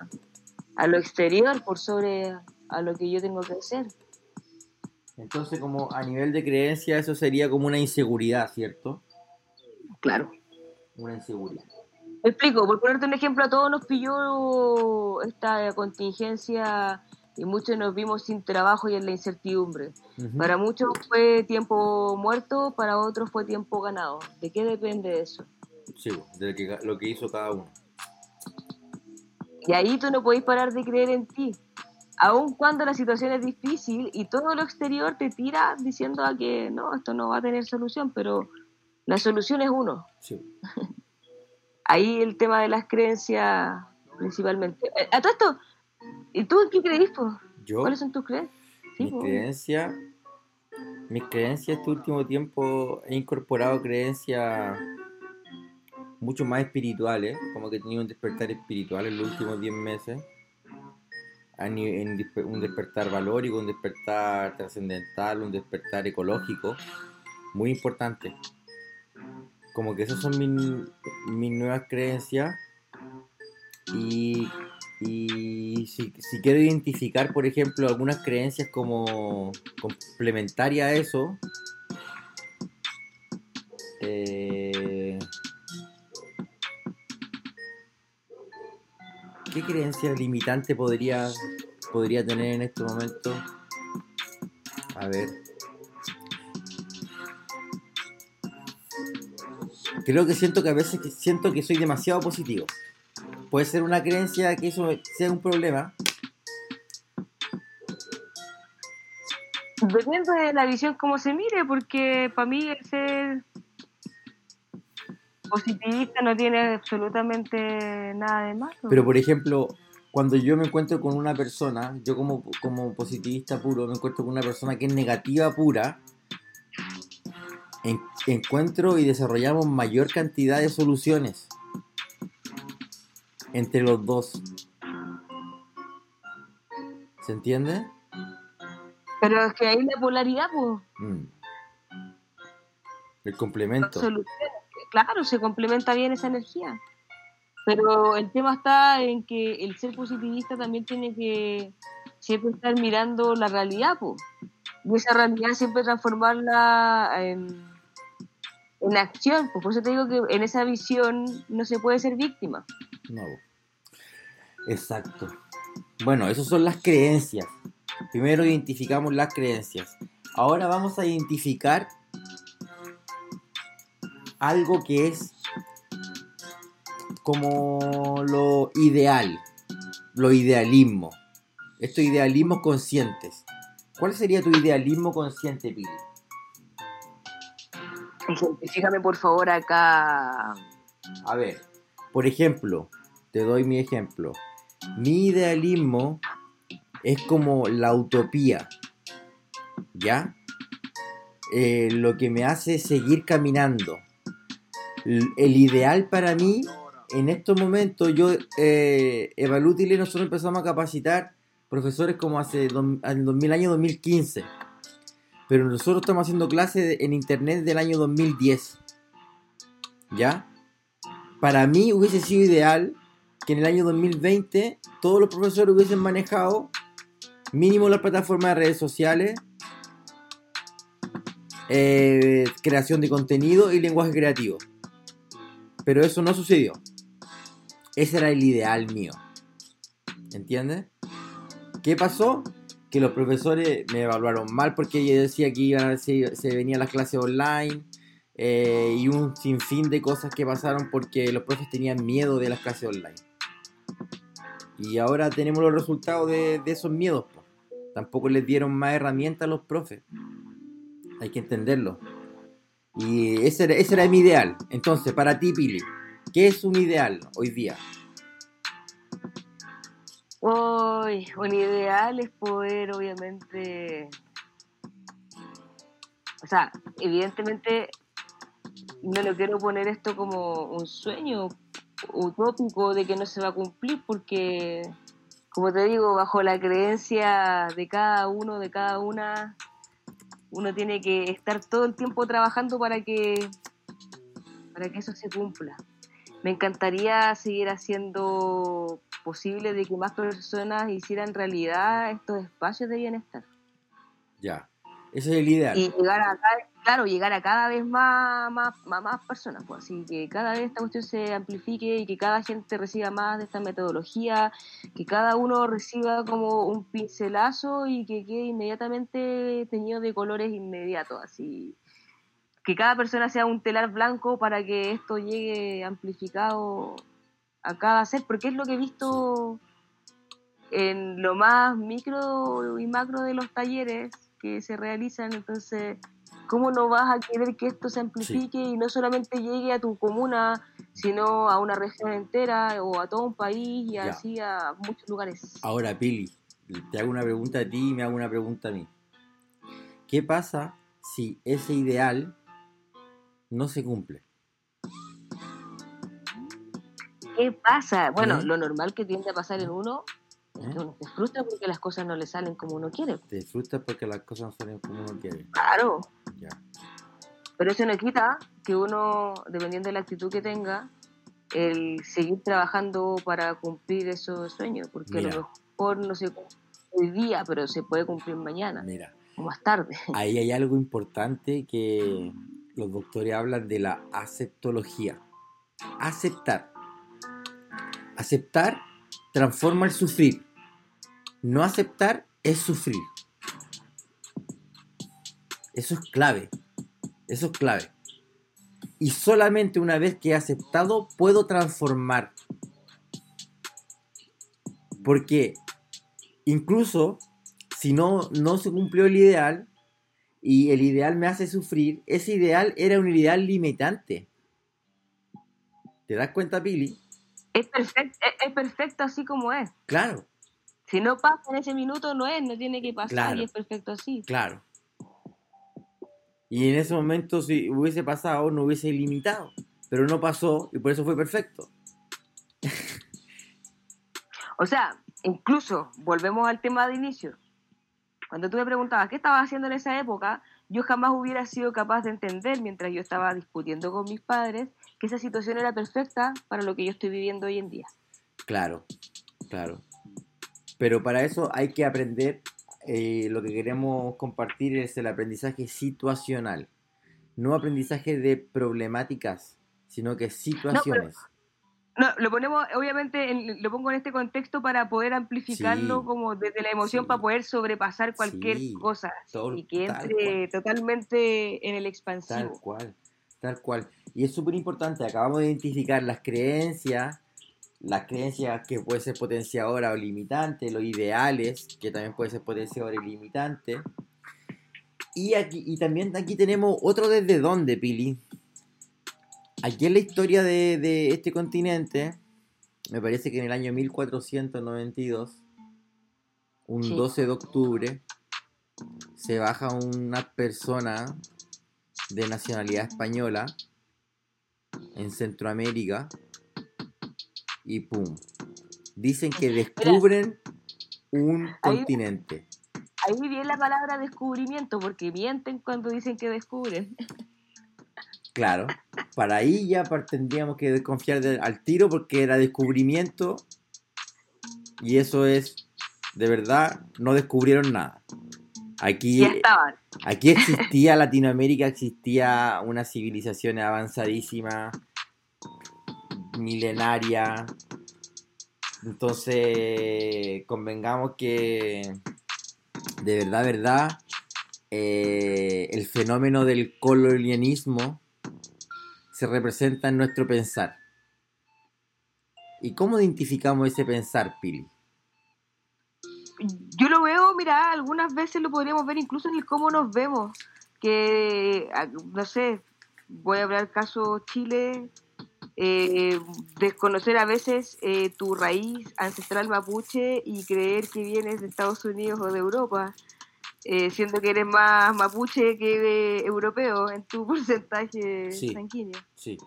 a lo exterior por sobre a lo que yo tengo que hacer. Entonces, como a nivel de creencia, eso sería como una inseguridad, ¿cierto? Claro. Una inseguridad. Me explico, por ponerte un ejemplo, a todos nos pilló esta contingencia y muchos nos vimos sin trabajo y en la incertidumbre. Para muchos fue tiempo muerto, para otros fue tiempo ganado. ¿De qué depende eso? Sí, de lo que, lo que hizo cada uno. Y ahí tú no podés parar de creer en ti. Aun cuando la situación es difícil y todo lo exterior te tira diciendo a que no, esto no va a tener solución, pero la solución es uno. Sí. Ahí el tema de las creencias principalmente. Eh, A todo esto, ¿y tú en qué? Yo, ¿Cuáles son tus creencias? Sí, po. creencias, mis creencias este último tiempo he incorporado creencias mucho más espirituales, como que he tenido un despertar espiritual en los últimos 10 meses. Un despertar valórico, un despertar trascendental, un despertar ecológico, muy importante. Como que esas son mis, mis nuevas creencias. Y, y si, si quiero identificar, por ejemplo, algunas creencias como complementarias a eso, eh, ¿qué creencia limitante podría, podría tener en este momento? A ver. Creo que siento que a veces siento que soy demasiado positivo. Puede ser una creencia que eso sea un problema. Depende de la visión como se mire, porque para mí el positivista no tiene absolutamente nada de malo. Pero por ejemplo, cuando yo me encuentro con una persona, yo como, como positivista puro, me encuentro con una persona que es negativa pura, en- encuentro y desarrollamos mayor cantidad de soluciones entre los dos. ¿Se entiende? Pero es que hay la polaridad, pues. Mm. El complemento. soluciones. Claro, se complementa bien esa energía. Pero el tema está en que el ser positivista también tiene que siempre estar mirando la realidad, po. y esa realidad siempre transformarla en, en acción. po. Por eso te digo que en esa visión no se puede ser víctima. No. Exacto. Bueno, esas son las creencias. Primero identificamos las creencias. Ahora vamos a identificar algo que es como lo ideal, lo idealismo. Estos idealismos conscientes. ¿Cuál sería tu idealismo consciente, Pili? Fíjame por favor acá. A ver, por ejemplo, te doy mi ejemplo. Mi idealismo es como la utopía, ¿ya? Eh, lo que me hace seguir caminando. El ideal para mí, en estos momentos, yo, eh, nosotros empezamos a capacitar profesores como hace en 2000, año 2015. Pero nosotros estamos haciendo clases en internet del año 2010. ¿Ya? Para mí hubiese sido ideal que en el año 2020 todos los profesores hubiesen manejado mínimo las plataformas de redes sociales, eh, creación de contenido y lenguaje creativo. Pero eso no sucedió. Ese era el ideal mío. ¿Entiendes? ¿Qué pasó? Que los profesores me evaluaron mal porque yo decía que iban a, se, se venían las clases online eh, y un sinfín de cosas que pasaron porque los profes tenían miedo de las clases online. Y ahora tenemos los resultados de, esos miedos. po. Tampoco les dieron más herramientas a los profes. Hay que entenderlo. Y ese era, ese era mi ideal. Entonces, para ti, Pili, ¿qué es un ideal hoy día? Uy, un ideal es poder, obviamente. O sea, evidentemente no lo quiero poner esto como un sueño utópico de que no se va a cumplir, porque, como te digo, bajo la creencia de cada uno, de cada una, uno tiene que estar todo el tiempo trabajando para que, para que eso se cumpla. Me encantaría seguir haciendo posible de que más personas hicieran realidad estos espacios de bienestar Ya. Ese es el ideal. y llegar a, cada, claro, llegar a cada vez más, más, más, personas, pues, así que cada vez esta cuestión se amplifique y que cada gente reciba más de esta metodología, que cada uno reciba como un pincelazo y que quede inmediatamente teñido de colores inmediatos, así. Que cada persona sea un telar blanco para que esto llegue amplificado a cada ser, porque es lo que he visto en lo más micro y macro de los talleres que se realizan, entonces ¿cómo no vas a querer que esto se amplifique y no solamente llegue a tu comuna, sino a una región entera o a todo un país y así a muchos lugares? Ahora, Pili, te hago una pregunta a ti y me hago una pregunta a mí. ¿Qué pasa si ese ideal no se cumple? ¿Qué pasa? Bueno, ¿Eh? lo normal que tiende a pasar en uno ¿Eh? Uno se frustra porque las cosas no le salen como uno quiere. Te frustra porque las cosas no salen como uno quiere. Claro. Pero eso no quita que uno, dependiendo de la actitud que tenga, el seguir trabajando para cumplir esos sueños, porque a lo mejor no se cumple hoy día, pero se puede cumplir mañana. Mira. O más tarde. Ahí hay algo importante que los doctores hablan de la aceptología. Aceptar. Aceptar transforma el sufrir. No aceptar es sufrir. Eso es clave. Eso es clave. Y solamente una vez que he aceptado puedo transformar. Porque incluso si no, no se cumplió el ideal y el ideal me hace sufrir, ese ideal era un ideal limitante. ¿Te das cuenta, Pili? Es perfecto, es perfecto así como es. Claro. Si no pasa en ese minuto, no es, no tiene que pasar y es perfecto así. Claro. Y en ese momento, si hubiese pasado, no hubiese limitado. Pero no pasó y por eso fue perfecto. o sea, incluso, volvemos al tema de inicio. Cuando tú me preguntabas qué estaba haciendo en esa época, yo jamás hubiera sido capaz de entender, mientras yo estaba discutiendo con mis padres, que esa situación era perfecta para lo que yo estoy viviendo hoy en día. Claro, claro. Pero para eso hay que aprender eh, lo que queremos compartir es el aprendizaje situacional, no aprendizaje de problemáticas, sino que situaciones. No, lo ponemos, obviamente, lo pongo en este contexto para poder amplificarlo como desde la emoción para poder sobrepasar cualquier cosa y que entre totalmente en el expansivo. Tal cual, tal cual. Y es súper importante, acabamos de identificar las creencias las creencias que puede ser potenciadora o limitante, los ideales, que también puede ser potenciador y limitante. Y, aquí, y también aquí tenemos otro desde dónde, Pili. Aquí en la historia de, este continente, me parece que en el año 1492, un 12 de octubre, se baja una persona de nacionalidad española en Centroamérica y pum. Dicen que descubren un continente. Ahí viene la palabra descubrimiento, porque mienten cuando dicen que descubren. Claro, para ahí ya tendríamos que desconfiar al tiro porque era descubrimiento y eso es, de verdad, no descubrieron nada. Aquí, aquí existía Latinoamérica, existía una civilización avanzadísima, milenaria. Entonces, convengamos que de verdad, verdad, eh, el fenómeno del colonialismo se representa en nuestro pensar. ¿Y cómo identificamos ese pensar, Pili? Yo lo veo, mira, algunas veces lo podríamos ver incluso en el cómo nos vemos. Que, ah, no sé, voy a hablar caso Chile, eh, desconocer a veces eh, tu raíz ancestral mapuche y creer que vienes de Estados Unidos o de Europa, eh, siendo que eres más mapuche que europeo en tu porcentaje sanguíneo. Sí.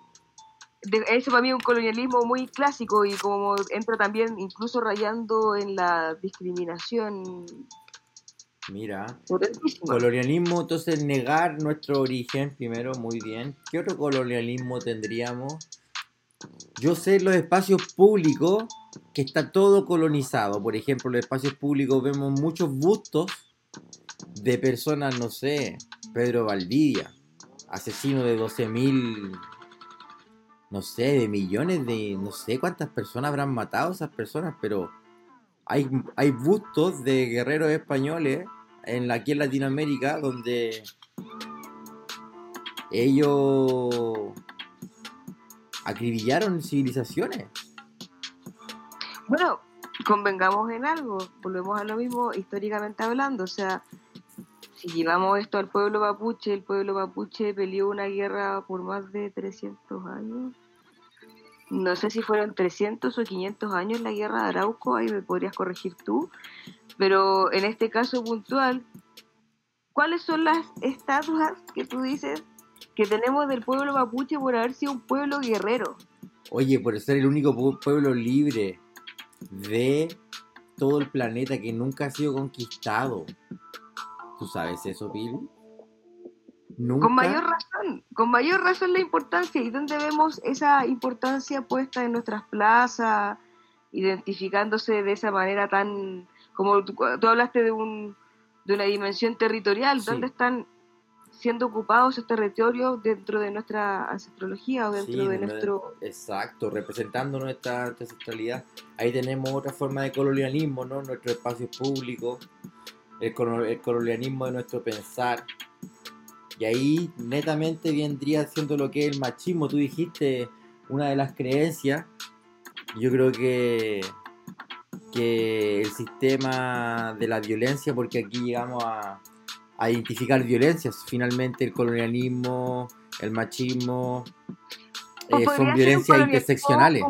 eso para mí es un colonialismo muy clásico y como entra también incluso rayando en la discriminación. Mira, colonialismo, entonces negar nuestro origen primero, muy bien. ¿Qué otro colonialismo tendríamos? Yo sé los espacios públicos que está todo colonizado. Por ejemplo, los espacios públicos vemos muchos bustos de personas, no sé, Pedro Valdivia, asesino de 12.000, no sé, de millones de, no sé cuántas personas habrán matado esas personas, pero hay, hay bustos de guerreros españoles en, aquí en Latinoamérica donde ellos acribillaron civilizaciones. Bueno, convengamos en algo, volvemos a lo mismo históricamente hablando, o sea, si llevamos esto al pueblo mapuche, el pueblo mapuche peleó una guerra por más de 300 años. No sé si fueron 300 o 500 años la guerra de Arauco, ahí me podrías corregir tú, pero en este caso puntual, ¿cuáles son las estatuas que tú dices que tenemos del pueblo mapuche por haber sido un pueblo guerrero? Oye, por ser el único pueblo libre de todo el planeta que nunca ha sido conquistado. ¿Tú sabes eso, Pili? Con mayor razón, con mayor razón la importancia. ¿Y dónde vemos esa importancia puesta en nuestras plazas, identificándose de esa manera tan, como tú, hablaste de, un, de una dimensión territorial, ¿dónde están siendo ocupados estos territorios dentro de nuestra ancestrología o dentro de nuestro... Exacto, representando nuestra ancestralidad. Ahí tenemos otra forma de colonialismo, ¿no? Nuestro espacio público, el, colonialismo de nuestro pensar. Y ahí netamente vendría siendo lo que es el machismo. Tú dijiste una de las creencias. Yo creo que, que el sistema de la violencia, porque aquí llegamos a, a identificar violencias. Finalmente el colonialismo, el machismo, eh, son violencias interseccionales.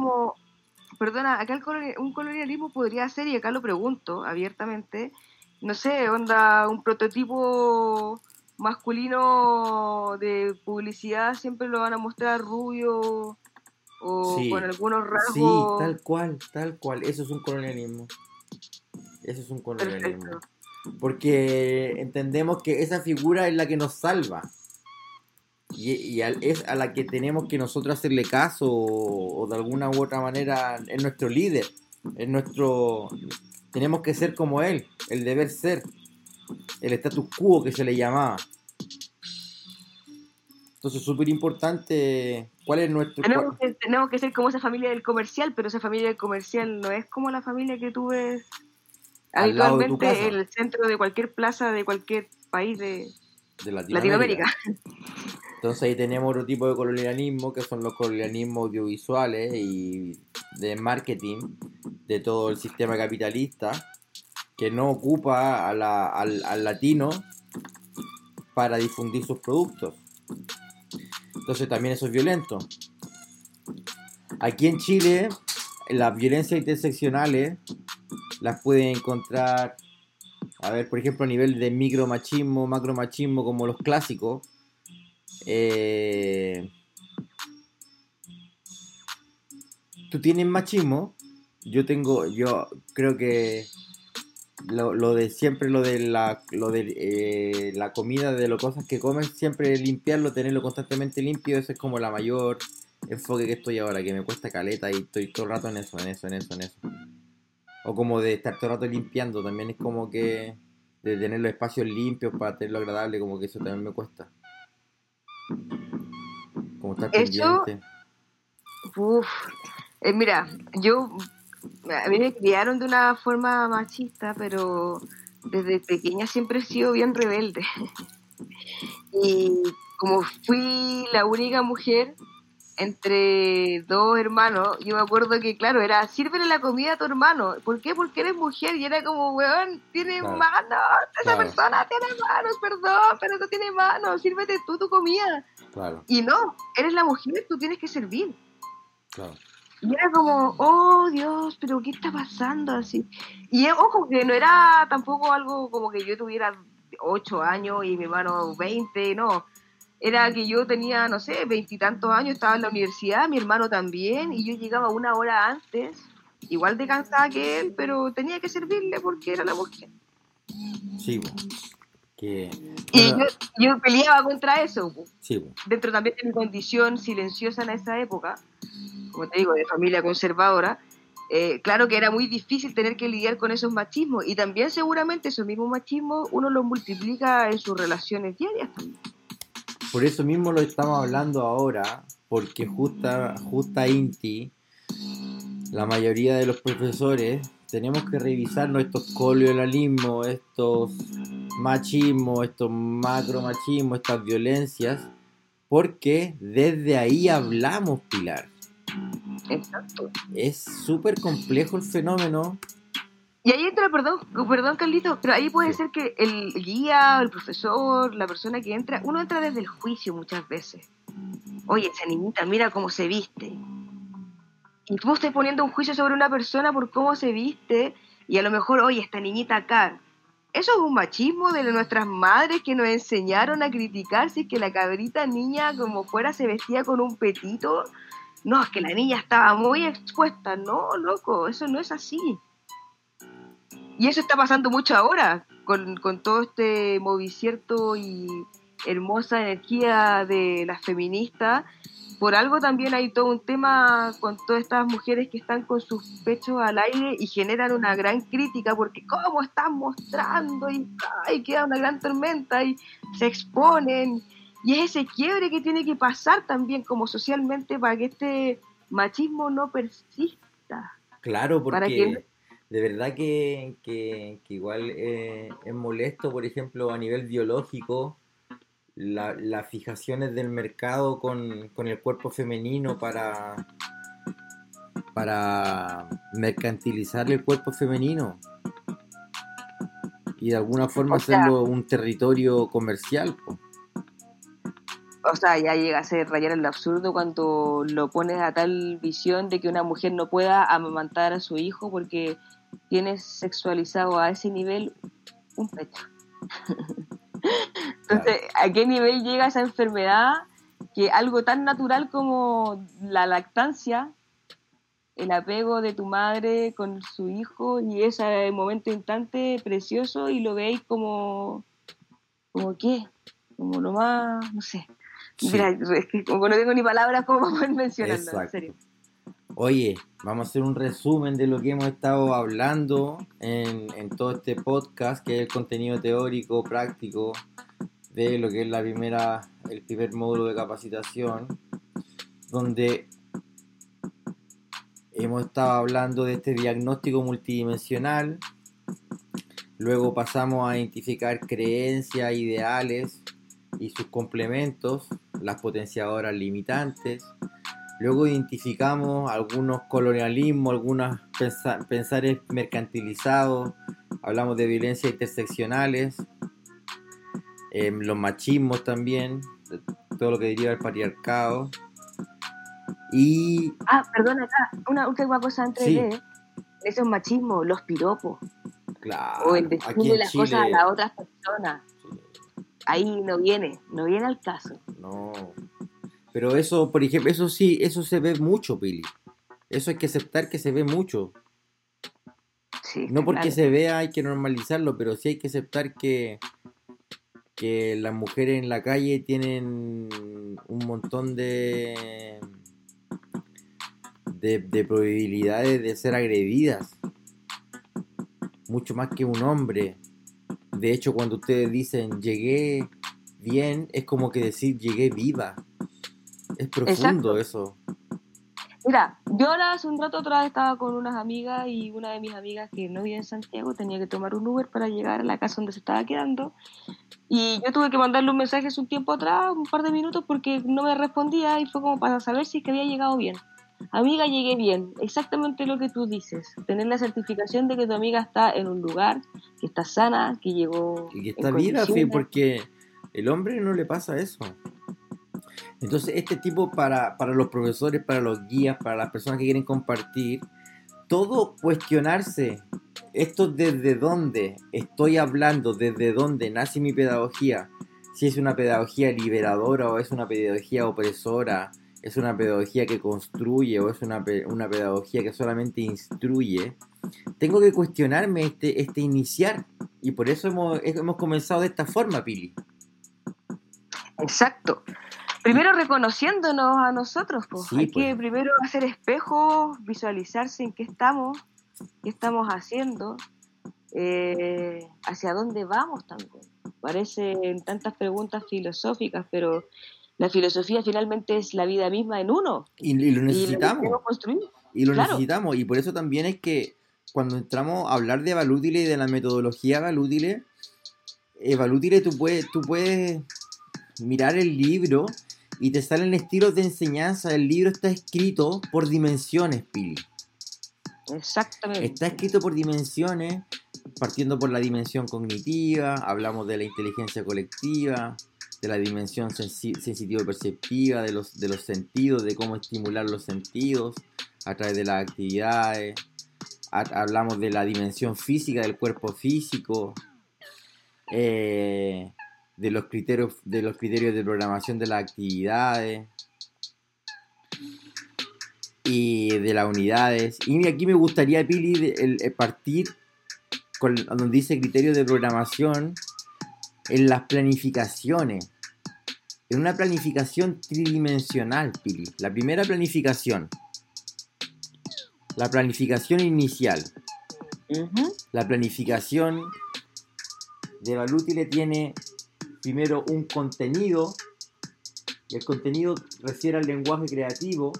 perdona, acá un colonialismo podría ser, y acá lo pregunto abiertamente, no sé, onda, un prototipo masculino de publicidad siempre lo van a mostrar rubio o con algunos rasgos. Sí, tal cual, tal cual. Eso es un colonialismo. Eso es un colonialismo. Porque entendemos que esa figura es la que nos salva. Y, es a la que tenemos que nosotros hacerle caso o, de alguna u otra manera es nuestro líder. Es nuestro... Tenemos que ser como él, el deber ser. El status quo que se le llamaba. Entonces, súper importante, ¿cuál es nuestro... Tenemos que, tenemos que ser como esa familia del comercial, pero esa familia del comercial no es como la familia que tú ves Habitualmente el centro de cualquier plaza de cualquier país de, Latinoamérica. Entonces ahí tenemos otro tipo de colonialismo que son los colonialismos audiovisuales y de marketing de todo el sistema capitalista que no ocupa al, al latino para difundir sus productos. Entonces también eso es violento. Aquí en Chile las violencias interseccionales las pueden encontrar, a ver, por ejemplo, a nivel de micromachismo, macromachismo, como los clásicos. Eh, tú tienes machismo, yo tengo, yo creo que lo, de siempre, lo de la, lo de eh, la comida, de las cosas que comen, siempre limpiarlo, tenerlo constantemente limpio, eso es como la mayor enfoque que estoy ahora, que me cuesta caleta y estoy todo el rato en eso, en eso, en eso, en eso. O como de estar todo el rato limpiando, también es como que de tener los espacios limpios para tenerlo agradable, como que eso también me cuesta. Como estar pendiente. Uf, eh, mira, yo a mí me criaron de una forma machista, pero desde pequeña siempre he sido bien rebelde. y como fui la única mujer, entre dos hermanos, yo me acuerdo que, claro, era, sírvele la comida a tu hermano. ¿Por qué? Porque eres mujer. Y era como, weón, tiene manos, esa persona tiene manos, perdón, pero no tiene manos, sírvete tú tu comida. Claro. Y no, eres la mujer, tú tienes que servir. Claro. Y era como, oh Dios, pero ¿qué está pasando así? Y ojo, que no era tampoco algo como que yo tuviera ocho años y mi hermano 20, no era que yo tenía, no sé, veintitantos años, estaba en la universidad, mi hermano también, y yo llegaba una hora antes, igual de cansada que él, pero tenía que servirle porque era la mujer. Sí, que... Y yo, peleaba contra eso, sí, dentro también de mi condición silenciosa en esa época, como te digo, de familia conservadora, eh, claro que era muy difícil tener que lidiar con esos machismos y también seguramente esos mismos machismos uno los multiplica en sus relaciones diarias también. Por eso mismo lo estamos hablando ahora, porque justa, justa Inti, la mayoría de los profesores, tenemos que revisar estos colonialismos, estos machismos, estos macromachismos, estas violencias, porque desde ahí hablamos, Pilar. Exacto. Es súper complejo el fenómeno. Y ahí entra, perdón, perdón Carlito, pero ahí puede ser que el guía, el profesor, la persona que entra, uno entra desde el juicio muchas veces. Oye, esa niñita, mira cómo se viste. Y tú estás poniendo un juicio sobre una persona por cómo se viste, y a lo mejor, oye, esta niñita acá. Eso es un machismo de nuestras madres que nos enseñaron a criticar si es que la cabrita niña como fuera se vestía con un petito no, es que la niña estaba muy expuesta. No, loco, eso no es así. Y eso está pasando mucho ahora, con, todo este movicierto y hermosa energía de las feministas. Por algo también hay todo un tema con todas estas mujeres que están con sus pechos al aire y generan una gran crítica porque cómo están mostrando y, y queda una gran tormenta y se exponen y es ese quiebre que tiene que pasar también como socialmente para que este machismo no persista. Claro, porque de verdad que, igual eh, es molesto, por ejemplo, a nivel biológico, las fijaciones del mercado con, el cuerpo femenino para, para mercantilizar el cuerpo femenino y de alguna forma hacerlo un territorio comercial o sea, ya llega a ser rayar el absurdo cuando lo pones a tal visión de que una mujer no pueda amamantar a su hijo porque tiene sexualizado a ese nivel un pecho. Entonces, ¿a qué nivel llega esa enfermedad que algo tan natural como la lactancia, el apego de tu madre con su hijo y ese momento instante precioso y lo veis como, como qué, como lo más, no sé, Mira, es que como no tengo ni palabras como poder mencionarlo, en serio. Oye, vamos a hacer un resumen de lo que hemos estado hablando en, todo este podcast, que es el contenido teórico, práctico, de lo que es la primera, el primer módulo de capacitación, donde hemos estado hablando de este diagnóstico multidimensional, luego pasamos a identificar creencias, ideales y sus complementos, las potenciadoras limitantes. Luego identificamos algunos colonialismos, algunos pensares mercantilizados, hablamos de violencias interseccionales, em, los machismos también, todo lo que diría el patriarcado. Y... Ah, perdona, acá, una última cosa antes de esos machismos, los piropos. Claro. O el decirle las cosas a las otras personas ahí no viene, no viene al caso. No. Pero eso, por ejemplo, eso sí, eso se ve mucho, Pili. Eso hay que aceptar que se ve mucho. Sí, no porque se vea hay que normalizarlo, pero sí hay que aceptar que, que las mujeres en la calle tienen un montón de, de, de probabilidades de ser agredidas. Mucho más que un hombre. De hecho, cuando ustedes dicen llegué bien, es como que decir llegué viva. Es profundo eso. Mira, yo ahora hace un rato atrás estaba con unas amigas y una de mis amigas que no vive en Santiago tenía que tomar un Uber para llegar a la casa donde se estaba quedando. Y yo tuve que mandarle un mensaje hace un tiempo atrás, un par de minutos, porque no me respondía y fue como para saber si es que había llegado bien. Amiga, llegué bien. Exactamente lo que tú dices. Tener la certificación de que tu amiga está en un lugar, que está sana, que llegó. Y que está viva, porque el hombre no le pasa eso. Entonces, este tipo para, para los profesores, para los guías, para las personas que quieren compartir, todo cuestionarse. Esto desde dónde estoy hablando, desde dónde nace mi pedagogía. Si es una pedagogía liberadora o es una pedagogía opresora es una pedagogía que construye o es una, una pedagogía que solamente instruye, tengo que cuestionarme este, este iniciar. Y por eso hemos, hemos comenzado de esta forma, Pili. Exacto. Primero reconociéndonos a nosotros, pues. hay que pues. primero hacer espejos, visualizarse en qué estamos, qué estamos haciendo, eh, hacia dónde vamos también. parecen tantas preguntas filosóficas, pero la filosofía finalmente es la vida misma en uno. Y, lo necesitamos. Y, lo necesitamos. Y por eso también es que cuando entramos a hablar de Valútile y de la metodología Valútile, eh, tú puedes, tú puedes mirar el libro y te salen estilos de enseñanza. El libro está escrito por dimensiones, Pili. Exactamente. Está escrito por dimensiones, partiendo por la dimensión cognitiva, hablamos de la inteligencia colectiva, de la dimensión sensitivo-perceptiva, de los, de los sentidos, de cómo estimular los sentidos a través de las actividades. hablamos de la dimensión física del cuerpo físico, eh, de los criterios de los criterios de programación de las actividades y de las unidades. Y aquí me gustaría, Pili, el, partir con donde dice criterios de programación en las planificaciones. En una planificación tridimensional, Pili. La primera planificación. La planificación inicial. La planificación de Valútile tiene primero un contenido. Y el contenido refiere al lenguaje creativo.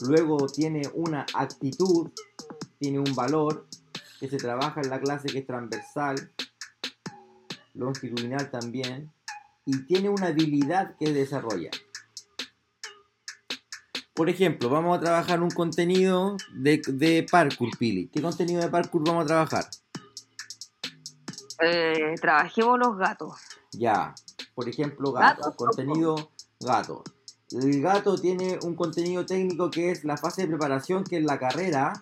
Luego tiene una actitud, tiene un valor que se trabaja en la clase que es transversal longitudinal también, y tiene una habilidad que desarrolla. Por ejemplo, vamos a trabajar un contenido de, de parkour, Pili. ¿Qué contenido de parkour vamos a trabajar? Eh, trabajemos los gatos. Ya, por ejemplo, gato, contenido gato. El gato tiene un contenido técnico que es la fase de preparación, que es la carrera.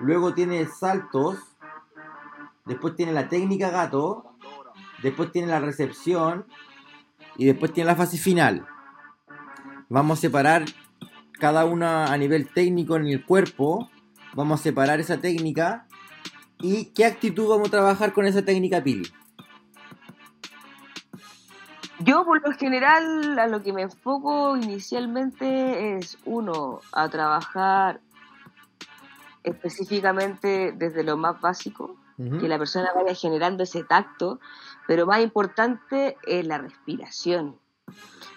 Luego tiene saltos, después tiene la técnica gato, después tiene la recepción y después tiene la fase final. Vamos a separar cada una a nivel técnico en el cuerpo, vamos a separar esa técnica y qué actitud vamos a trabajar con esa técnica Pili. Yo por lo general a lo que me enfoco inicialmente es uno, a trabajar específicamente desde lo más básico, que la persona vaya generando ese tacto, pero más importante es la respiración,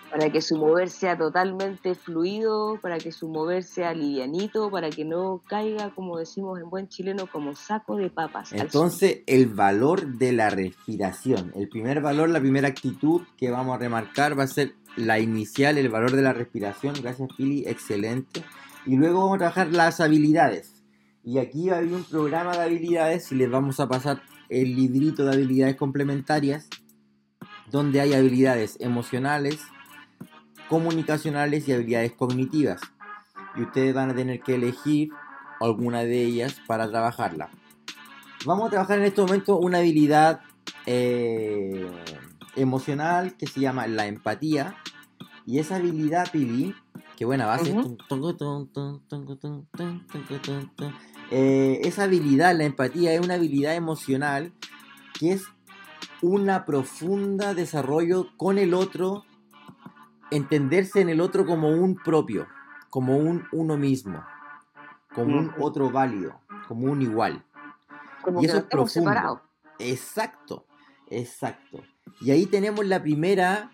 para que su mover sea totalmente fluido, para que su mover sea livianito, para que no caiga, como decimos en buen chileno, como saco de papas. Entonces, el valor de la respiración, el primer valor, la primera actitud que vamos a remarcar va a ser la inicial, el valor de la respiración. Gracias, Pili, excelente. Y luego vamos a trabajar las habilidades. Y aquí haber un programa de habilidades y les vamos a pasar el librito de habilidades complementarias, donde hay habilidades emocionales, comunicacionales y habilidades cognitivas. Y ustedes van a tener que elegir alguna de ellas para trabajarla. Vamos a trabajar en este momento una habilidad eh, emocional que se llama la empatía. Y esa habilidad, Pili, que buena base. Eh, esa habilidad, la empatía, es una habilidad emocional que es una profunda desarrollo con el otro, entenderse en el otro como un propio, como un uno mismo, como un otro válido, como un igual. y eso es profundo. Exacto, exacto. Y ahí tenemos la primera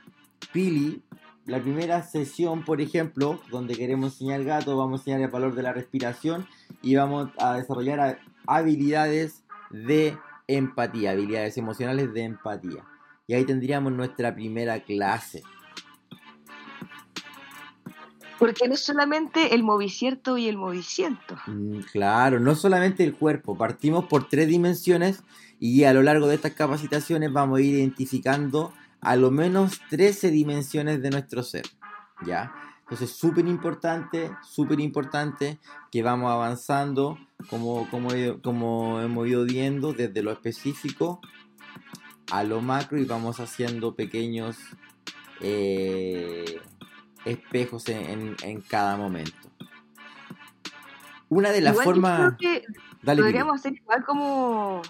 pili la primera sesión, por ejemplo, donde queremos enseñar gato, vamos a enseñar el valor de la respiración y vamos a desarrollar habilidades de empatía, habilidades emocionales de empatía. Y ahí tendríamos nuestra primera clase. Porque no es solamente el movicierto y el moviciento. Mm, claro, no solamente el cuerpo. Partimos por tres dimensiones y a lo largo de estas capacitaciones vamos a ir identificando a lo menos 13 dimensiones de nuestro ser. ¿Ya? Entonces, súper importante, súper importante que vamos avanzando, como, como, como hemos ido viendo, desde lo específico a lo macro y vamos haciendo pequeños eh, espejos en, cada momento. Una de las formas... podríamos hacer igual como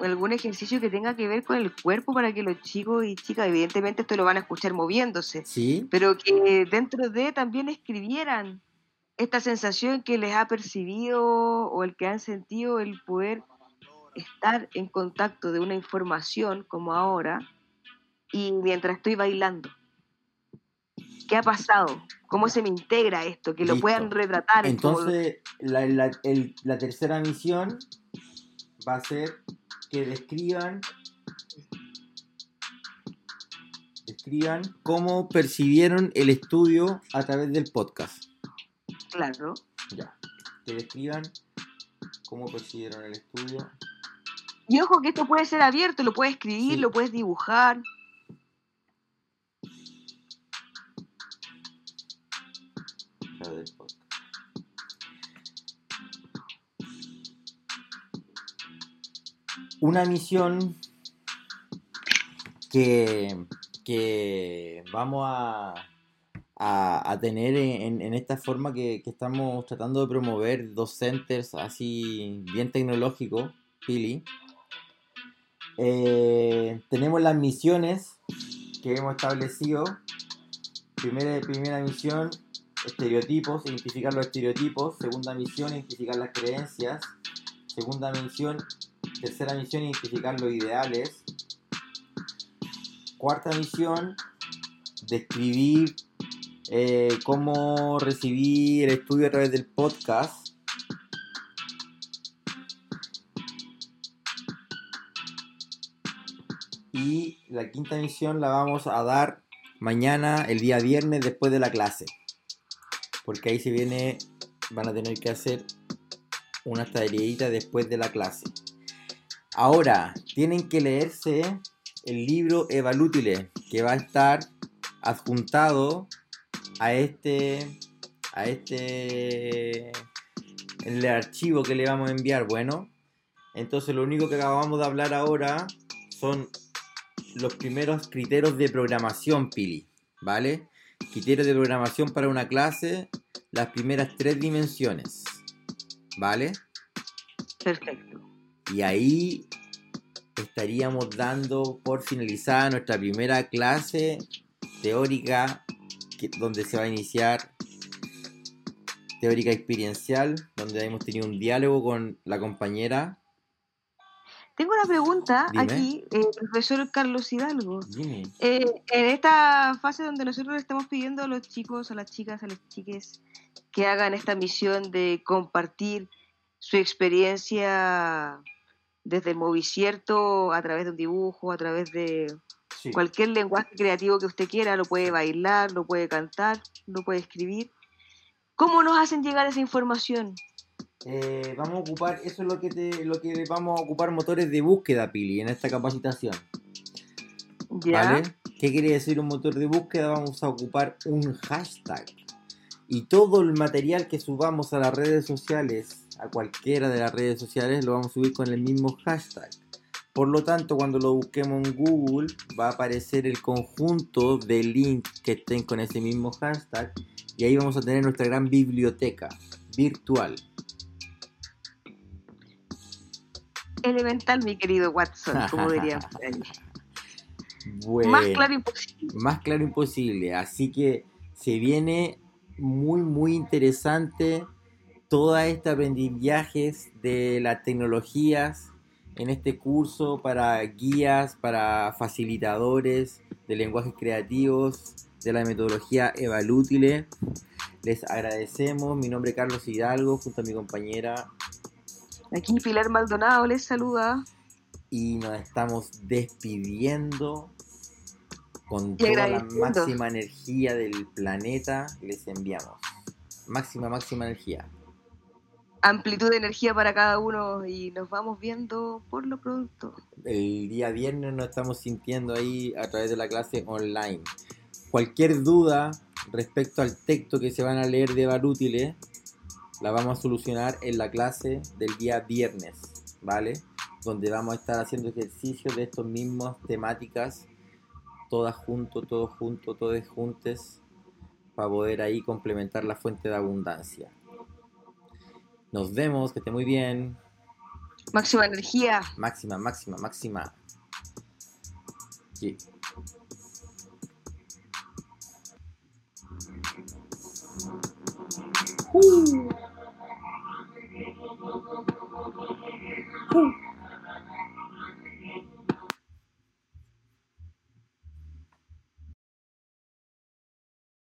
algún ejercicio que tenga que ver con el cuerpo para que los chicos y chicas, evidentemente esto lo van a escuchar moviéndose, ¿Sí? pero que dentro de también escribieran esta sensación que les ha percibido o el que han sentido el poder estar en contacto de una información como ahora y mientras estoy bailando? ¿Qué ha pasado? ¿Cómo se me integra esto? Que lo Listo. puedan retratar. en como- Entonces, la, la- el- la tercera misión va a ser que describan describan cómo percibieron el estudio a través del podcast. Claro. Ya. Que describan cómo percibieron el estudio. Y ojo que esto puede ser abierto, lo puedes escribir, Sí. lo puedes dibujar. a través del podcast. Una misión que, que vamos a, a, tener en, esta forma que, que estamos tratando de promover dos centers así bien tecnológicos, Pili. Eh, tenemos las misiones que hemos establecido. Primera, primera misión, estereotipos, identificar los estereotipos. Segunda misión, identificar las creencias. Segunda misión, tercera misión, identificar los ideales. Cuarta misión, describir eh, cómo recibí el estudio a través del podcast. Y la quinta misión la vamos a dar mañana, el día viernes, después de la clase. Porque ahí se viene, van a tener que hacer una tareita después de la clase. Ahora, tienen que leerse el libro Evalútile, que va a estar adjuntado a este, a este, el archivo que le vamos a enviar. Bueno, entonces lo único que acabamos de hablar ahora son los primeros criterios de programación, Pili, ¿vale? Criterios de programación para una clase, las primeras tres dimensiones, ¿vale? Perfecto. Y ahí estaríamos dando por finalizada nuestra primera clase teórica, que- donde se va a iniciar teórica experiencial, donde hemos tenido un diálogo con la compañera. Tengo una pregunta Dime. aquí, eh, profesor Carlos Hidalgo. Dime. Eh, en esta fase donde nosotros le estamos pidiendo a los chicos, a las chicas, a las chiques que hagan esta misión de compartir su experiencia desde el movicierto a través de un dibujo, a través de Sí. cualquier lenguaje creativo que usted quiera, lo puede bailar, lo puede cantar, lo puede escribir. ¿Cómo nos hacen llegar esa información? Eh, vamos a ocupar, eso es lo que, te- lo que vamos a ocupar motores de búsqueda, Pili, en esta capacitación. ¿Ya? ¿Vale? ¿Qué quiere decir un motor de búsqueda? Vamos a ocupar un hashtag. Y todo el material que subamos a las redes sociales, a cualquiera de las redes sociales, lo vamos a subir con el mismo hashtag. Por lo tanto, cuando lo busquemos en Google, va a aparecer el conjunto de links que estén con ese mismo hashtag. Y ahí vamos a tener nuestra gran biblioteca virtual. Elemental, mi querido Watson, como ahí. Bueno. Más claro imposible. más claro imposible. Así que se viene muy, muy interesante toda este aprendizajes de las tecnologías en este curso para guías, para facilitadores de lenguajes creativos, de la metodología Evalútile. Les agradecemos. Mi nombre es Carlos Hidalgo, junto a mi compañera, Aquí Pilar Maldonado les saluda. y nos estamos despidiendo con Y toda la máxima energía del planeta les enviamos. Máxima, máxima energía. Amplitud de energía para cada uno y nos vamos viendo por lo pronto. El día viernes nos estamos sintiendo ahí a través de la clase online. Cualquier duda respecto al texto que se van a leer de Barútile, la vamos a solucionar en la clase del día viernes, ¿vale? Donde vamos a estar haciendo ejercicios de estos mismos temáticas, todas junto, todos juntos, todos juntes, para poder ahí complementar la fuente de abundancia. Nos vemos, que esté muy bien. Máxima energía. Máxima, máxima, máxima. Uh. Uh.